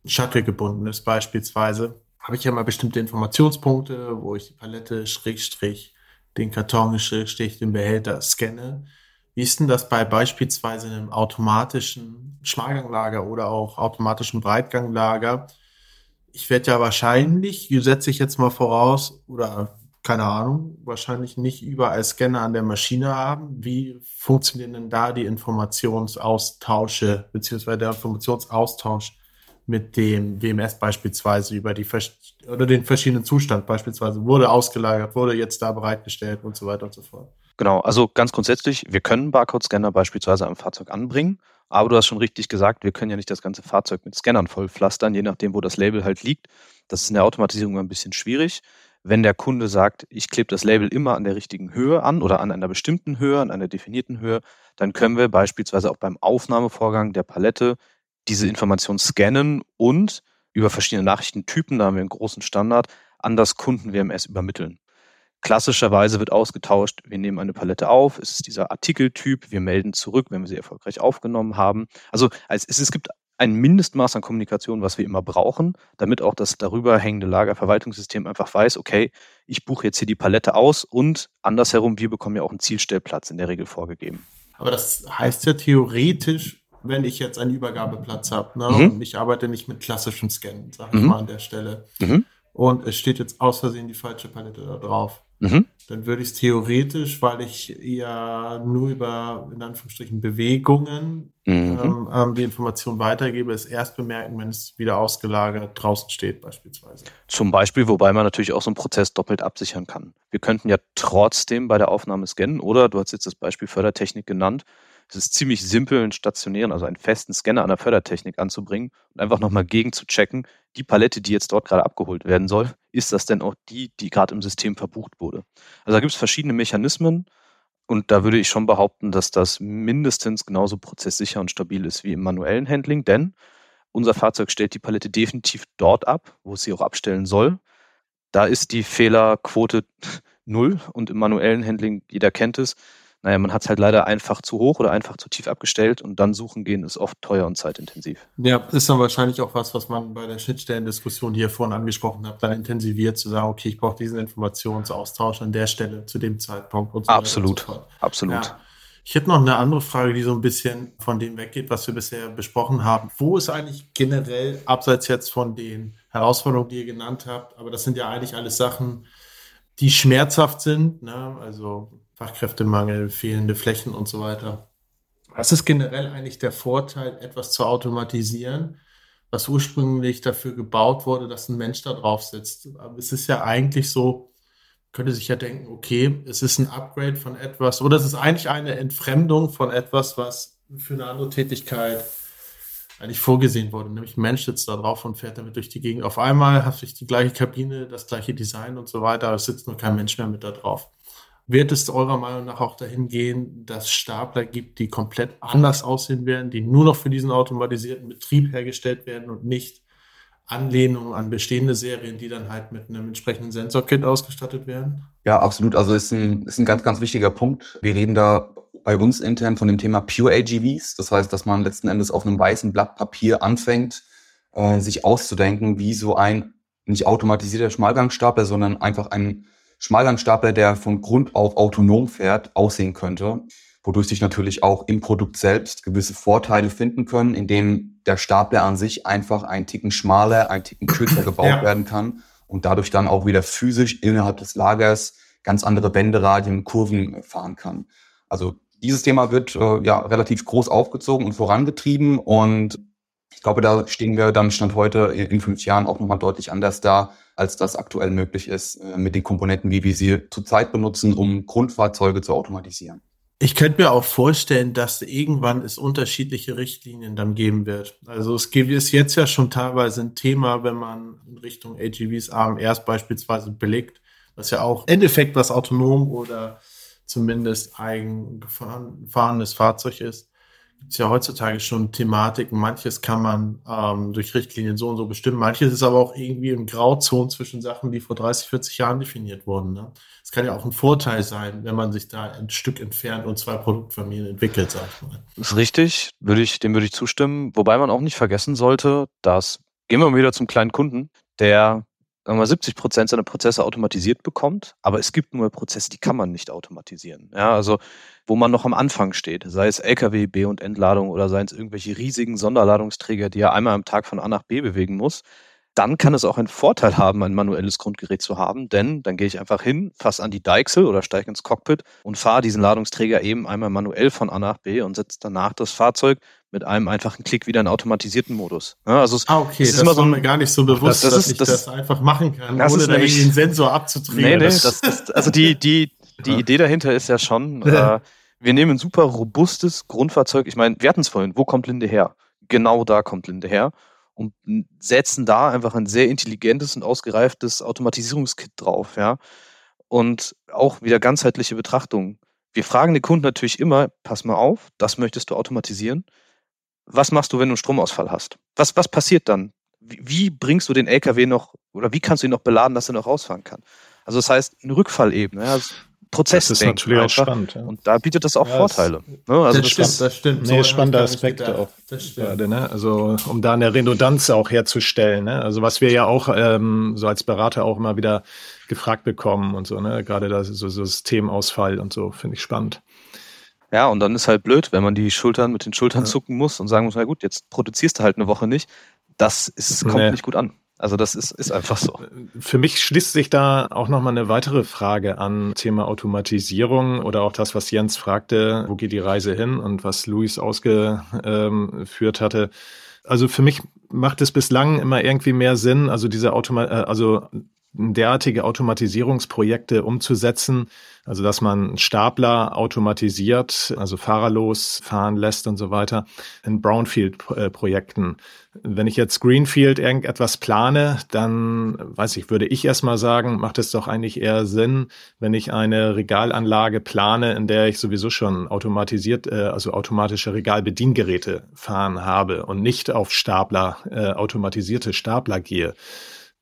Shuttle gebunden ist beispielsweise, habe ich ja mal bestimmte Informationspunkte, wo ich die Palette Schrägstrich den Karton, Schrägstrich, den Behälter scanne. Wie ist denn das bei beispielsweise einem automatischen Schmalganglager oder auch automatischen Breitganglager? Ich werde ja wahrscheinlich, setze ich jetzt mal voraus, oder keine Ahnung, wahrscheinlich nicht überall Scanner an der Maschine haben. Wie funktionieren denn da die Informationsaustausche beziehungsweise der Informationsaustausch mit dem WMS beispielsweise über die oder den verschiedenen Zustand beispielsweise wurde ausgelagert, wurde jetzt da bereitgestellt und so weiter und so fort. Genau, also ganz grundsätzlich, wir können Barcode-Scanner beispielsweise am Fahrzeug anbringen, aber du hast schon richtig gesagt, wir können ja nicht das ganze Fahrzeug mit Scannern vollpflastern, je nachdem, wo das Label halt liegt. Das ist in der Automatisierung ein bisschen schwierig. Wenn der Kunde sagt, ich klebe das Label immer an der richtigen Höhe an oder an einer bestimmten Höhe, an einer definierten Höhe, dann können wir beispielsweise auch beim Aufnahmevorgang der Palette diese Information scannen und über verschiedene Nachrichtentypen, da haben wir einen großen Standard, an das Kunden-WMS übermitteln. Klassischerweise wird ausgetauscht, wir nehmen eine Palette auf, es ist dieser Artikeltyp, wir melden zurück, wenn wir sie erfolgreich aufgenommen haben. Also es, es gibt ein Mindestmaß an Kommunikation, was wir immer brauchen, damit auch das darüber hängende Lagerverwaltungssystem einfach weiß, okay, ich buche jetzt hier die Palette aus und andersherum, wir bekommen ja auch einen Zielstellplatz in der Regel vorgegeben. Aber das heißt ja theoretisch, wenn ich jetzt einen Übergabeplatz habe, ne, mhm. und ich arbeite nicht mit klassischem Scannen, sage ich mhm. mal an der Stelle, mhm. und es steht jetzt aus Versehen die falsche Palette da drauf, mhm. dann würde ich es theoretisch, weil ich ja nur über, in Anführungsstrichen, Bewegungen mhm. ähm, ähm, die Information weitergebe, es erst bemerken, wenn es wieder ausgelagert draußen steht beispielsweise. Zum Beispiel, wobei man natürlich auch so einen Prozess doppelt absichern kann. Wir könnten ja trotzdem bei der Aufnahme scannen oder, du hast jetzt das Beispiel Fördertechnik genannt, es ist ziemlich simpel, einen stationären, also einen festen Scanner an der Fördertechnik anzubringen und einfach nochmal gegen zu checken, die Palette, die jetzt dort gerade abgeholt werden soll, ist das denn auch die, die gerade im System verbucht wurde? Also da gibt es verschiedene Mechanismen und da würde ich schon behaupten, dass das mindestens genauso prozesssicher und stabil ist wie im manuellen Handling, denn unser Fahrzeug stellt die Palette definitiv dort ab, wo es sie auch abstellen soll. Da ist die Fehlerquote null und im manuellen Handling, jeder kennt es, naja, man hat es halt leider einfach zu hoch oder einfach zu tief abgestellt und dann suchen gehen ist oft teuer und zeitintensiv. Ja, ist dann wahrscheinlich auch was, was man bei der Schnittstellendiskussion, die ihr vorhin angesprochen habt, dann intensiviert zu sagen, okay, ich brauche diesen Informationsaustausch an der Stelle zu dem Zeitpunkt und so Absolut, so absolut. Ja. Ich hätte noch eine andere Frage, die so ein bisschen von dem weggeht, was wir bisher besprochen haben. Wo ist eigentlich generell, abseits jetzt von den Herausforderungen, die ihr genannt habt, aber das sind ja eigentlich alles Sachen, die schmerzhaft sind, ne? also Fachkräftemangel, fehlende Flächen und so weiter. Was ist generell eigentlich der Vorteil, etwas zu automatisieren, was ursprünglich dafür gebaut wurde, dass ein Mensch da drauf sitzt? Aber es ist ja eigentlich so, könnte sich ja denken, okay, es ist ein Upgrade von etwas oder es ist eigentlich eine Entfremdung von etwas, was für eine andere Tätigkeit eigentlich vorgesehen wurde. Nämlich ein Mensch sitzt da drauf und fährt damit durch die Gegend. Auf einmal hat sich die gleiche Kabine, das gleiche Design und so weiter, aber es sitzt nur kein Mensch mehr mit da drauf. Wird es eurer Meinung nach auch dahin gehen, dass Stapler gibt, die komplett anders aussehen werden, die nur noch für diesen automatisierten Betrieb hergestellt werden und nicht Anlehnung an bestehende Serien, die dann halt mit einem entsprechenden Sensorkit ausgestattet werden? Ja, absolut. Also ist ein, ist ein ganz, ganz wichtiger Punkt. Wir reden da bei uns intern von dem Thema Pure AGVs. Das heißt, dass man letzten Endes auf einem weißen Blatt Papier anfängt, äh, sich auszudenken, wie so ein nicht automatisierter Schmalgangstapler, sondern einfach ein Schmalgangstapler, der von Grund auf autonom fährt, aussehen könnte, wodurch sich natürlich auch im Produkt selbst gewisse Vorteile finden können, indem der Stapler an sich einfach ein Ticken schmaler, ein Ticken kürzer gebaut ja. werden kann und dadurch dann auch wieder physisch innerhalb des Lagers ganz andere Bänderadien, Kurven fahren kann. Also dieses Thema wird äh, ja relativ groß aufgezogen und vorangetrieben und glaube, da stehen wir dann Stand heute in fünf Jahren auch nochmal deutlich anders da, als das aktuell möglich ist äh, mit den Komponenten, wie wir sie zurzeit benutzen, um Grundfahrzeuge zu automatisieren. Ich könnte mir auch vorstellen, dass irgendwann es unterschiedliche Richtlinien dann geben wird. Also es gibt es jetzt ja schon teilweise ein Thema, wenn man in Richtung AGVs AMRs beispielsweise belegt, was ja auch im Endeffekt was autonom oder zumindest eigengefahrenes Fahrzeug ist ist ja heutzutage schon Thematiken. Manches kann man ähm, durch Richtlinien so und so bestimmen. Manches ist aber auch irgendwie in Grauzonen zwischen Sachen, die vor 30, 40 Jahren definiert wurden. Ne? Es kann ja auch ein Vorteil sein, wenn man sich da ein Stück entfernt und zwei Produktfamilien entwickelt, sag ich mal. Das ist richtig, würde ich, dem würde ich zustimmen. Wobei man auch nicht vergessen sollte, dass, gehen wir mal wieder zum kleinen Kunden, der sagen wir 70 Prozent seiner Prozesse automatisiert bekommt, aber es gibt nur Prozesse, die kann man nicht automatisieren. Ja, also wo man noch am Anfang steht, sei es LKW, B- und Entladung oder seien es irgendwelche riesigen Sonderladungsträger, die er einmal am Tag von A nach B bewegen muss, dann kann es auch einen Vorteil haben, ein manuelles Grundgerät zu haben, denn dann gehe ich einfach hin, fasse an die Deichsel oder steige ins Cockpit und fahre diesen Ladungsträger eben einmal manuell von A nach B und setze danach das Fahrzeug mit einem einfachen Klick wieder in automatisierten Modus. Ja, also es, ah, okay, das ist immer so mir gar nicht so bewusst, das, das dass ist, ich das, das, einfach machen kann, ohne da den Sensor abzudrehen. Nee, nee, das ist, also die, die, die ja. Idee dahinter ist ja schon, äh, wir nehmen ein super robustes Grundfahrzeug. Ich meine, wir hatten es vorhin, wo kommt Linde her? Genau da kommt Linde her und setzen da einfach ein sehr intelligentes und ausgereiftes Automatisierungskit drauf, ja. Und auch wieder ganzheitliche Betrachtung. Wir fragen den Kunden natürlich immer, pass mal auf, das möchtest du automatisieren. Was machst du, wenn du einen Stromausfall hast? Was, was passiert dann? Wie, wie bringst du den LKW noch oder wie kannst du ihn noch beladen, dass er noch rausfahren kann? Also das heißt, eine Rückfallebene. Ja, Prozess Das ist natürlich auch spannend. Ja. Und da bietet das auch Ja, Vorteile. Ne? Also das, das, stimmt, das stimmt. Nee, So spannende Aspekte auch. Das stimmt. Gerade, ne? Also um da eine Redundanz auch herzustellen. Ne? Also was wir ja auch ähm, so als Berater auch immer wieder gefragt bekommen und so, ne? Gerade da so, so Systemausfall und so, finde ich spannend. Ja, und dann ist halt blöd, wenn man die Schultern mit den Schultern Ja. zucken muss und sagen muss, na gut, jetzt produzierst du halt eine Woche nicht. Das ist, kommt Nee. nicht gut an. Also das ist, ist einfach so. Für mich schließt sich da auch nochmal eine weitere Frage an Thema Automatisierung oder auch das, was Jens fragte, wo geht die Reise hin und was Luis ausgeführt hatte. Also für mich macht es bislang immer irgendwie mehr Sinn, also diese Automa äh, also derartige Automatisierungsprojekte umzusetzen, also dass man Stapler automatisiert, also fahrerlos fahren lässt und so weiter, in Brownfield-Projekten. Wenn ich jetzt Greenfield irgendetwas plane, dann weiß ich, würde ich erstmal sagen, macht es doch eigentlich eher Sinn, wenn ich eine Regalanlage plane, in der ich sowieso schon automatisiert, äh, also automatische Regalbediengeräte fahren habe und nicht auf Stapler, äh, automatisierte Stapler gehe.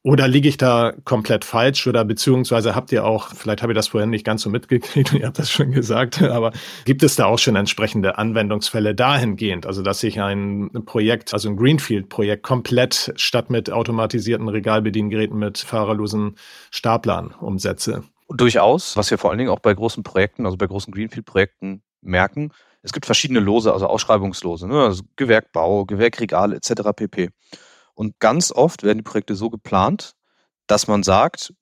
Oder liege ich da komplett falsch oder beziehungsweise habt ihr auch, vielleicht habe ich das vorhin nicht ganz so mitgekriegt und ihr habt das schon gesagt, aber gibt es da auch schon entsprechende Anwendungsfälle dahingehend, also dass ich ein Projekt, also ein Greenfield-Projekt komplett statt mit automatisierten Regalbediengeräten mit fahrerlosen Staplern umsetze? Durchaus, was wir vor allen Dingen auch bei großen Projekten, also bei großen Greenfield-Projekten merken, es gibt verschiedene Lose, also Ausschreibungslose, ne? also Gewerkbau, Gewerkregale etc. pp. Und ganz oft werden die Projekte so geplant, dass man sagt,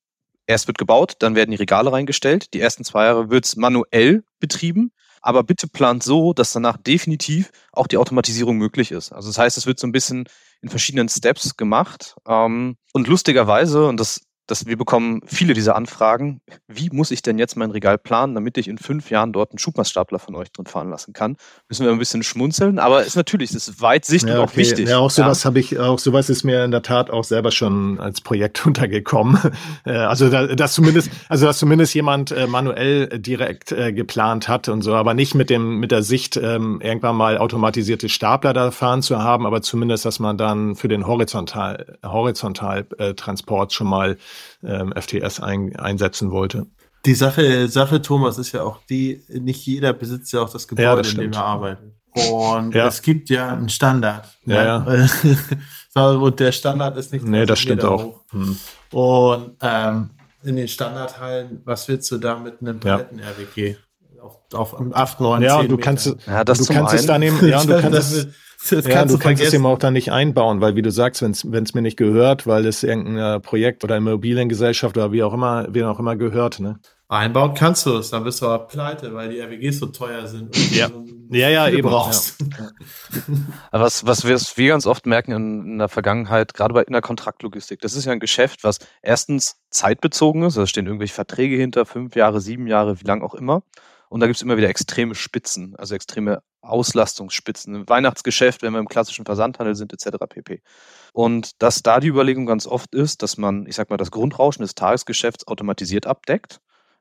erst wird gebaut, dann werden die Regale reingestellt. Die ersten zwei Jahre wird es manuell betrieben, aber bitte plant so, dass danach definitiv auch die Automatisierung möglich ist. Also das heißt, es wird so ein bisschen in verschiedenen Steps gemacht. Ähm, und lustigerweise, und das dass wir bekommen viele dieser Anfragen. Wie muss ich denn jetzt mein Regal planen, damit ich in fünf Jahren dort einen Schubmaßstapler von euch drin fahren lassen kann? Müssen wir ein bisschen schmunzeln, aber ist natürlich, das ist weitsichtig und auch wichtig. Ja, auch sowas habe ich, auch sowas ist mir in der Tat auch selber schon als Projekt untergekommen. Äh, also da, dass zumindest, also dass zumindest jemand äh, manuell direkt äh, geplant hat und so, aber nicht mit dem mit der Sicht ähm, irgendwann mal automatisierte Stapler da fahren zu haben, aber zumindest, dass man dann für den horizontal horizontal Transport schon mal ähm, FTS ein, einsetzen wollte. Die Sache, Sache, Thomas, ist ja auch die, nicht jeder besitzt ja auch das Gebäude, Ja, das in dem er arbeitet. Und Ja. es gibt ja einen Standard. Ja, ne? So, Und der Standard ist nicht Nee, das 30 stimmt Meter auch. hoch. Hm. Und ähm, in den Standardhallen, was willst du da mit einem Ja. Paletten-RWG? Auf, auf 8, 9, Ja, 10 und du Meter. kannst, es- Ja, das du kannst es dann eben, ja, und du kannst es, das ja, kannst du kannst es vergessen. eben auch dann nicht einbauen, weil wie du sagst, wenn es mir nicht gehört, weil es irgendein Projekt oder Immobiliengesellschaft oder wie auch immer, wie auch immer gehört, ne? Einbauen kannst du es, dann bist du aber pleite, weil die RWGs so teuer sind. Und Ja. Ja, ja, eben, brauchst. Aber was, was wir, was wir ganz oft merken in, in der Vergangenheit, gerade bei in der Kontraktlogistik, das ist ja ein Geschäft, was erstens zeitbezogen ist, da stehen irgendwelche Verträge hinter, fünf Jahre, sieben Jahre, wie lang auch immer. Und da gibt's immer wieder extreme Spitzen, also extreme Auslastungsspitzen. Im Weihnachtsgeschäft, wenn wir im klassischen Versandhandel sind, etc. pp. Und dass da die Überlegung ganz oft ist, dass man, ich sag mal, das Grundrauschen des Tagesgeschäfts automatisiert abdeckt,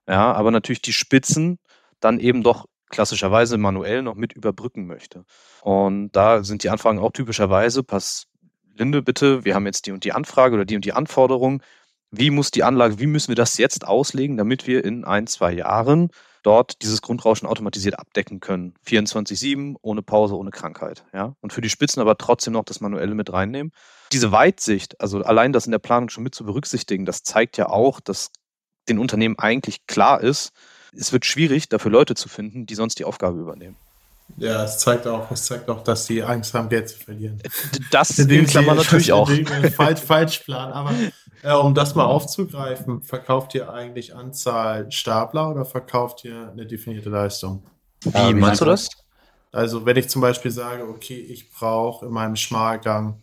ja, aber natürlich die Spitzen dann eben doch klassischerweise manuell noch mit überbrücken möchte. Und da sind die Anfragen auch typischerweise, pass, Linde, bitte, wir haben jetzt die und die Anfrage oder die und die Anforderung. Wie muss die Anlage, wie müssen wir das jetzt auslegen, damit wir in ein, zwei Jahren dort dieses Grundrauschen automatisiert abdecken können? 24-7, ohne Pause, ohne Krankheit. Ja? Und für die Spitzen aber trotzdem noch das Manuelle mit reinnehmen. Diese Weitsicht, also allein das in der Planung schon mit zu berücksichtigen, das zeigt ja auch, dass den Unternehmen eigentlich klar ist, es wird schwierig, dafür Leute zu finden, die sonst die Aufgabe übernehmen. Ja, es zeigt auch, es zeigt auch, dass die Angst haben, Geld zu verlieren. Das in Klammern natürlich auch. falsch, falsch planen. Aber äh, um das mal aufzugreifen, verkauft ihr eigentlich Anzahl Stapler oder verkauft ihr eine definierte Leistung? Wie meinst du das? Also wenn ich zum Beispiel sage, okay, ich brauche in meinem Schmalgang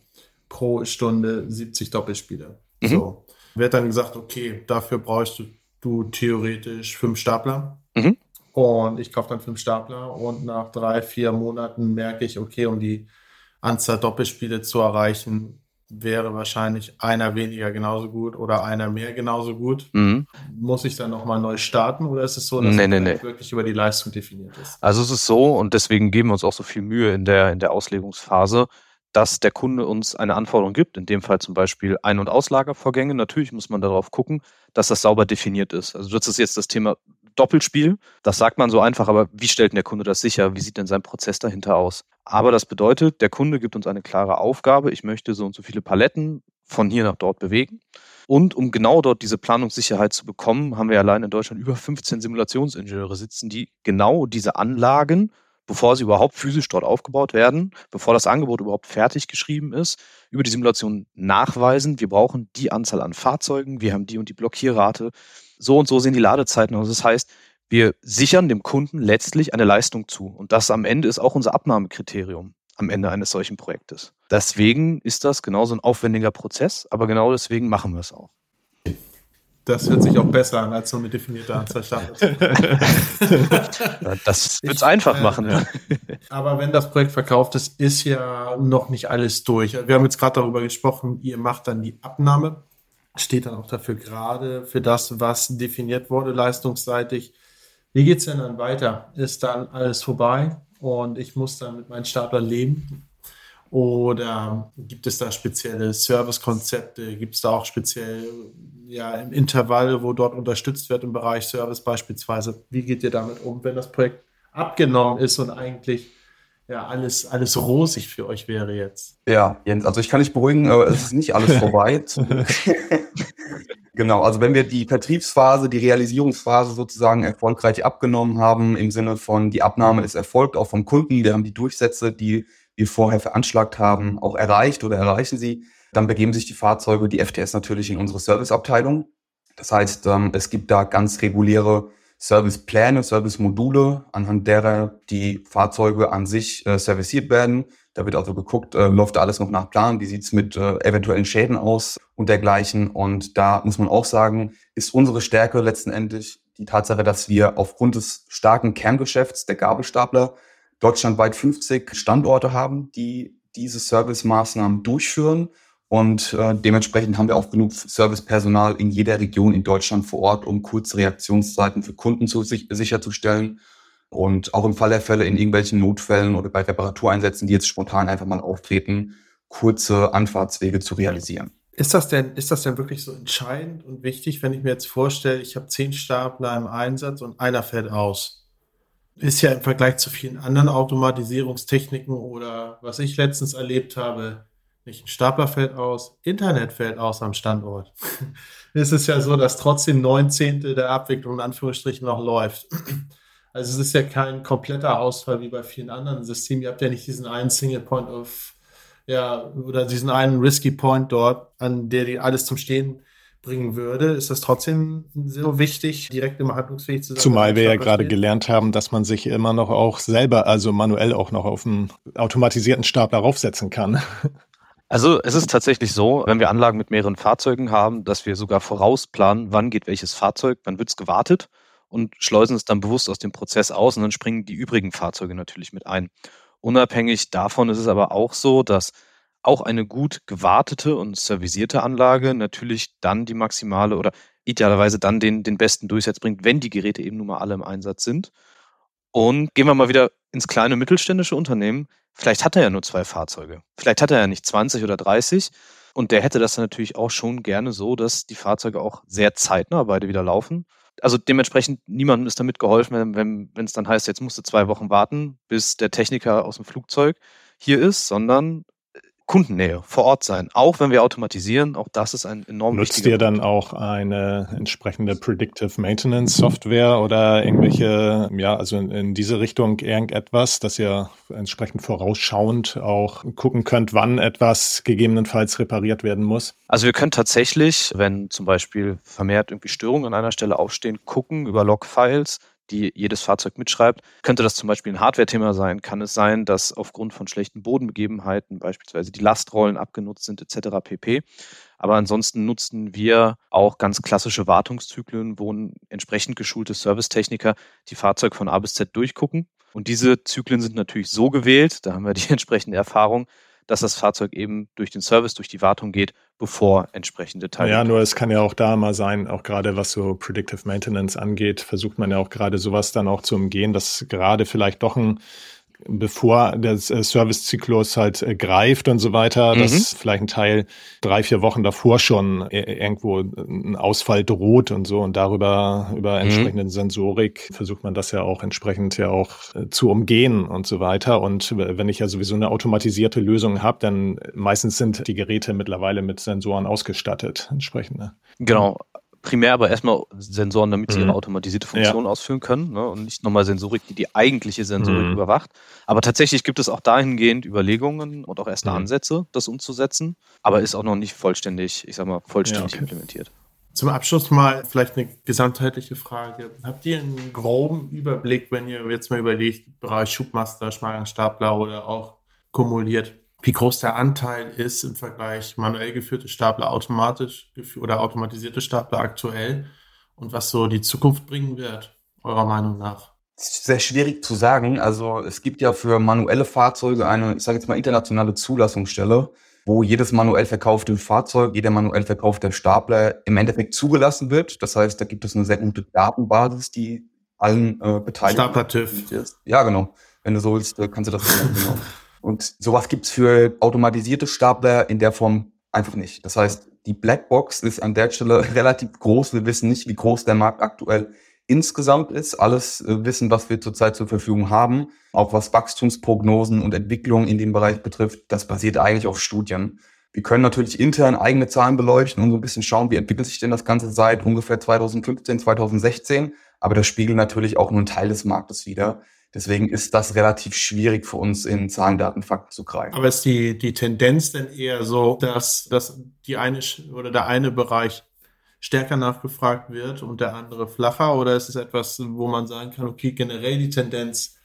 pro Stunde 70 Doppelspiele. Mhm. So. Wird dann gesagt, okay, dafür brauchst du, du theoretisch fünf Stapler. Mhm. Und ich kaufe dann fünf Stapler und nach drei, vier Monaten merke ich, okay, um die Anzahl Doppelspiele zu erreichen, wäre wahrscheinlich einer weniger genauso gut oder einer mehr genauso gut. Mhm. Muss ich dann nochmal neu starten oder ist es so, dass Nee, es nee, nee. wirklich über die Leistung definiert ist? Also es ist so, und deswegen geben wir uns auch so viel Mühe in der, in der Auslegungsphase, dass der Kunde uns eine Anforderung gibt, in dem Fall zum Beispiel Ein- und Auslagervorgänge. Natürlich muss man darauf gucken, dass das sauber definiert ist. Also das ist jetzt das Thema Doppelspiel. Das sagt man so einfach, aber wie stellt denn der Kunde das sicher? Wie sieht denn sein Prozess dahinter aus? Aber das bedeutet, der Kunde gibt uns eine klare Aufgabe. Ich möchte so und so viele Paletten von hier nach dort bewegen. Und um genau dort diese Planungssicherheit zu bekommen, haben wir allein in Deutschland über 15 Simulationsingenieure sitzen, die genau diese Anlagen, bevor sie überhaupt physisch dort aufgebaut werden, bevor das Angebot überhaupt fertig geschrieben ist, über die Simulation nachweisen. Wir brauchen die Anzahl an Fahrzeugen, wir haben die und die Blockierrate. So und so sehen die Ladezeiten aus. Das heißt, wir sichern dem Kunden letztlich eine Leistung zu. Und das am Ende ist auch unser Abnahmekriterium am Ende eines solchen Projektes. Deswegen ist das genauso ein aufwendiger Prozess, aber genau deswegen machen wir es auch. Das hört sich auch besser an als so eine definierte Anzahl Startups. das wird es einfach äh, machen. Ja. Aber wenn das Projekt verkauft ist, ist ja noch nicht alles durch. Wir haben jetzt gerade darüber gesprochen, ihr macht dann die Abnahme, steht dann auch dafür gerade für das, was definiert wurde leistungsseitig. Wie geht es denn dann weiter? Ist dann alles vorbei? und ich muss dann mit meinen Startlern leben? Oder gibt es da spezielle Servicekonzepte? Gibt es da auch speziell ja, im Intervall, wo dort unterstützt wird im Bereich Service beispielsweise? Wie geht ihr damit um, wenn das Projekt abgenommen ist und eigentlich ja alles, alles rosig für euch wäre jetzt? Ja, Jens, also ich kann dich beruhigen, äh, es ist nicht alles vorbei. Genau, also wenn wir die Vertriebsphase, die Realisierungsphase sozusagen erfolgreich abgenommen haben, im Sinne von die Abnahme ist erfolgt, auch vom Kunden, wir haben die Durchsätze, die wir vorher veranschlagt haben, auch erreicht oder erreichen sie, dann begeben sich die Fahrzeuge, die FTS natürlich in unsere Serviceabteilung. Das heißt, ähm, es gibt da ganz reguläre Servicepläne, Servicemodule, anhand derer die Fahrzeuge an sich äh, serviciert werden. Da wird also geguckt, äh, läuft alles noch nach Plan, wie sieht's mit äh, eventuellen Schäden aus und dergleichen. Und da muss man auch sagen, ist unsere Stärke letztendlich die Tatsache, dass wir aufgrund des starken Kerngeschäfts der Gabelstapler deutschlandweit 50 Standorte haben, die diese Servicemaßnahmen durchführen. Und äh, dementsprechend haben wir auch genug Servicepersonal in jeder Region in Deutschland vor Ort, um kurze Reaktionszeiten für Kunden zu, sich, sicherzustellen und auch im Fall der Fälle in irgendwelchen Notfällen oder bei Reparatureinsätzen, die jetzt spontan einfach mal auftreten, kurze Anfahrtswege zu realisieren. Ist das denn, ist das denn wirklich so entscheidend und wichtig, wenn ich mir jetzt vorstelle, ich habe zehn Stapler im Einsatz und einer fällt aus? Ist ja im Vergleich zu vielen anderen Automatisierungstechniken oder was ich letztens erlebt habe, nicht ein Stapler fällt aus, Internet fällt aus am Standort. es ist ja so, dass trotzdem neun Zehntel der Abwicklung in Anführungsstrichen noch läuft. Also es ist ja kein kompletter Ausfall wie bei vielen anderen Systemen. Ihr habt ja nicht diesen einen Single Point of, ja, oder diesen einen Risky Point dort, an der die alles zum Stehen bringen würde, ist das trotzdem so wichtig, direkt immer handlungsfähig zu sein. Zumal wir ja gerade gelernt haben, dass man sich immer noch auch selber, also manuell auch noch auf einen automatisierten Stapler raufsetzen kann. Also es ist tatsächlich so, wenn wir Anlagen mit mehreren Fahrzeugen haben, dass wir sogar vorausplanen, wann geht welches Fahrzeug, wann wird es gewartet und schleusen es dann bewusst aus dem Prozess aus und dann springen die übrigen Fahrzeuge natürlich mit ein. Unabhängig davon ist es aber auch so, dass auch eine gut gewartete und servisierte Anlage natürlich dann die maximale oder idealerweise dann den, den besten Durchsatz bringt, wenn die Geräte eben nun mal alle im Einsatz sind. Und gehen wir mal wieder ins kleine mittelständische Unternehmen. Vielleicht hat er ja nur zwei Fahrzeuge. Vielleicht hat er ja nicht 20 oder 30. Und der hätte das dann natürlich auch schon gerne so, dass die Fahrzeuge auch sehr zeitnah beide wieder laufen also dementsprechend niemandem ist damit geholfen, wenn es dann heißt, jetzt musst du zwei Wochen warten, bis der Techniker aus dem Flugzeug hier ist, sondern Kundennähe, vor Ort sein. Auch wenn wir automatisieren, auch das ist ein enorm Nutzt ihr dann auch eine entsprechende Predictive Maintenance Software oder irgendwelche, ja, also in, in, diese Richtung irgendetwas, dass ihr entsprechend vorausschauend auch gucken könnt, wann etwas gegebenenfalls repariert werden muss? Also wir können tatsächlich, wenn zum Beispiel vermehrt irgendwie Störungen an einer Stelle aufstehen, gucken über Logfiles, die jedes Fahrzeug mitschreibt. Könnte das zum Beispiel ein Hardware-Thema sein? Kann es sein, dass aufgrund von schlechten Bodenbegebenheiten beispielsweise die Lastrollen abgenutzt sind etc. pp. Aber ansonsten nutzen wir auch ganz klassische Wartungszyklen, wo entsprechend geschulte Servicetechniker die Fahrzeuge von A bis Z durchgucken. Und diese Zyklen sind natürlich so gewählt, da haben wir die entsprechende Erfahrung, dass das Fahrzeug eben durch den Service, durch die Wartung geht, bevor entsprechende Teile. Ja, nur es kann ja auch da mal sein, auch gerade was so Predictive Maintenance angeht, versucht man ja auch gerade sowas dann auch zu umgehen, dass gerade vielleicht doch ein bevor der äh, Servicezyklus halt äh, greift und so weiter, mhm. dass vielleicht ein Teil drei, vier Wochen davor schon äh, irgendwo ein Ausfall droht und so und darüber über mhm. entsprechenden Sensorik versucht man das ja auch entsprechend ja auch zu umgehen und so weiter. Und wenn ich ja sowieso eine automatisierte Lösung habe, dann meistens sind die Geräte mittlerweile mit Sensoren ausgestattet entsprechend. Ne? Genau primär aber erstmal Sensoren, damit sie ihre mhm. automatisierte Funktion ja. ausführen können ne? und nicht nochmal Sensorik, die die eigentliche Sensorik mhm. überwacht. Aber tatsächlich gibt es auch dahingehend Überlegungen und auch erste mhm. Ansätze, das umzusetzen, aber ist auch noch nicht vollständig, ich sag mal, vollständig ja, okay. implementiert. Zum Abschluss mal vielleicht eine gesamtheitliche Frage. Habt ihr einen groben Überblick, wenn ihr jetzt mal überlegt, Bereich Schubmaster, Schmalenstapler oder auch kumuliert, wie groß der Anteil ist im Vergleich manuell geführte Stapler, automatisch oder automatisierte Stapler aktuell und was so die Zukunft bringen wird, eurer Meinung nach? Sehr schwierig zu sagen. Also es gibt ja für manuelle Fahrzeuge eine, ich sage jetzt mal, internationale Zulassungsstelle, wo jedes manuell verkaufte Fahrzeug, jeder manuell verkaufte Stapler im Endeffekt zugelassen wird. Das heißt, da gibt es eine sehr gute Datenbasis, die allen äh, Beteiligten. Stapler-TÜV. Ja, genau. Wenn du so willst, äh, kannst du das genau. Und sowas gibt's für automatisierte Stapler in der Form einfach nicht. Das heißt, die Blackbox ist an der Stelle relativ groß. Wir wissen nicht, wie groß der Markt aktuell insgesamt ist. Alles äh, Wissen, was wir zurzeit zur Verfügung haben, auch was Wachstumsprognosen und Entwicklungen in dem Bereich betrifft, das basiert eigentlich auf Studien. Wir können natürlich intern eigene Zahlen beleuchten und so ein bisschen schauen, wie entwickelt sich denn das Ganze seit ungefähr 2015, 2016. Aber das spiegelt natürlich auch nur einen Teil des Marktes wider. Deswegen ist das relativ schwierig für uns in Zahlen, Daten, Fakten zu greifen. Aber ist die, die Tendenz denn eher so, dass, dass die eine oder der eine Bereich stärker nachgefragt wird und der andere flacher? Oder ist es etwas, wo man sagen kann, okay, generell die Tendenz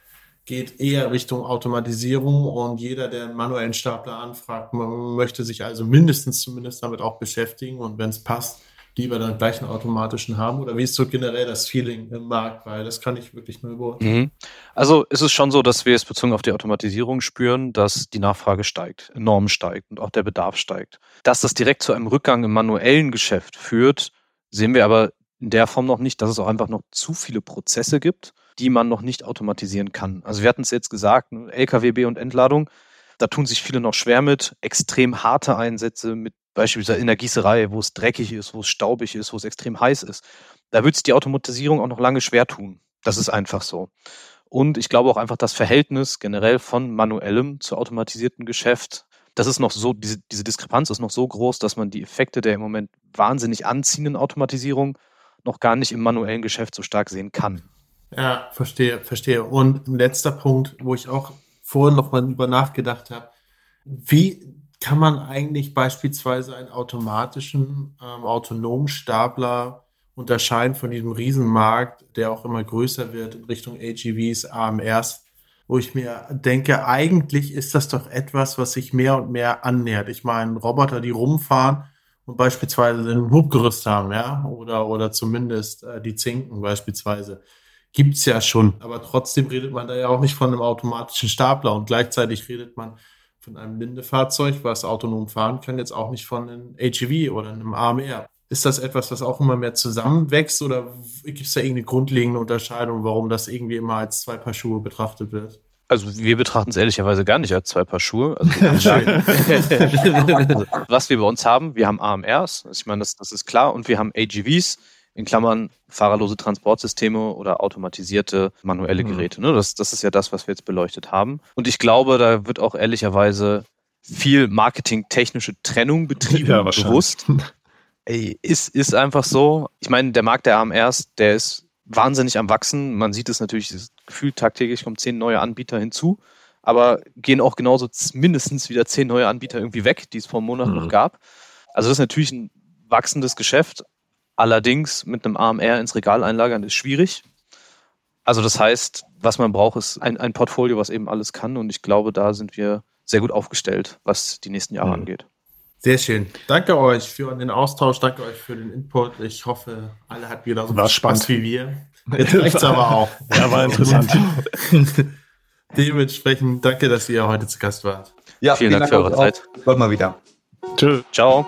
geht eher Richtung Automatisierung und jeder, der einen manuellen Stapler anfragt, möchte sich also mindestens zumindest damit auch beschäftigen und wenn es passt, lieber dann gleich einen automatischen haben? Oder wie ist so generell das Feeling im Markt? Weil das kann ich wirklich nur beurteilen. Mhm. Also ist es schon so, dass wir es bezogen auf die Automatisierung spüren, dass die Nachfrage steigt, enorm steigt und auch der Bedarf steigt. Dass das direkt zu einem Rückgang im manuellen Geschäft führt, sehen wir aber in der Form noch nicht, dass es auch einfach noch zu viele Prozesse gibt, die man noch nicht automatisieren kann. Also wir hatten es jetzt gesagt, ne, LKWB und Entladung, da tun sich viele noch schwer mit, extrem harte Einsätze mit beispielsweise in der Gießerei, wo es dreckig ist, wo es staubig ist, wo es extrem heiß ist, da wird es die Automatisierung auch noch lange schwer tun. Das ist einfach so. Und ich glaube auch einfach das Verhältnis generell von manuellem zu automatisierten Geschäft, das ist noch so, diese, diese Diskrepanz ist noch so groß, dass man die Effekte der im Moment wahnsinnig anziehenden Automatisierung noch gar nicht im manuellen Geschäft so stark sehen kann. Ja, verstehe, verstehe. Und ein letzter Punkt, wo ich auch vorhin noch mal über nachgedacht habe. Wie kann man eigentlich beispielsweise einen automatischen, ähm, autonomen Stapler unterscheiden von diesem Riesenmarkt, der auch immer größer wird in Richtung AGVs, AMRs, wo ich mir denke, eigentlich ist das doch etwas, was sich mehr und mehr annähert. Ich meine, Roboter, die rumfahren und beispielsweise ein Hubgerüst haben, ja, oder, oder zumindest äh, die Zinken beispielsweise, gibt's ja schon. Aber trotzdem redet man da ja auch nicht von einem automatischen Stapler und gleichzeitig redet man von einem Lindefahrzeug, was autonom fahren kann, jetzt auch nicht von einem AGV oder einem AMR. Ist das etwas, was auch immer mehr zusammenwächst oder gibt es da irgendeine grundlegende Unterscheidung, warum das irgendwie immer als zwei Paar Schuhe betrachtet wird? Also wir betrachten es ehrlicherweise gar nicht als zwei Paar Schuhe. Also, was wir bei uns haben, wir haben AMRs, ich meine, das, das ist klar, und wir haben AGVs, in Klammern fahrerlose Transportsysteme oder automatisierte manuelle mhm. Geräte. Ne? Das, das ist ja das, was wir jetzt beleuchtet haben. Und ich glaube, da wird auch ehrlicherweise viel marketingtechnische Trennung betrieben, ja, bewusst. Ey, ist, ist einfach so. Ich meine, der Markt der AMRs, der ist wahnsinnig am Wachsen. Man sieht es natürlich, gefühlt tagtäglich kommen zehn neue Anbieter hinzu. Aber gehen auch genauso mindestens wieder zehn neue Anbieter irgendwie weg, die es vor einem Monat mhm. noch gab. Also das ist natürlich ein wachsendes Geschäft, Allerdings mit einem AMR ins Regal einlagern ist schwierig. Also das heißt, was man braucht, ist ein, ein Portfolio, was eben alles kann. Und ich glaube, da sind wir sehr gut aufgestellt, was die nächsten Jahre mhm. angeht. Sehr schön. Danke euch für den Austausch, danke euch für den Input. Ich hoffe, alle hatten wieder so Spaß spannend. wie wir. Jetzt reicht's aber auch. Ja, war interessant. Dementsprechend danke, dass ihr heute zu Gast wart. Ja, vielen, vielen Dank, Dank für eure Zeit. Bald mal wieder. Tschö. Ciao.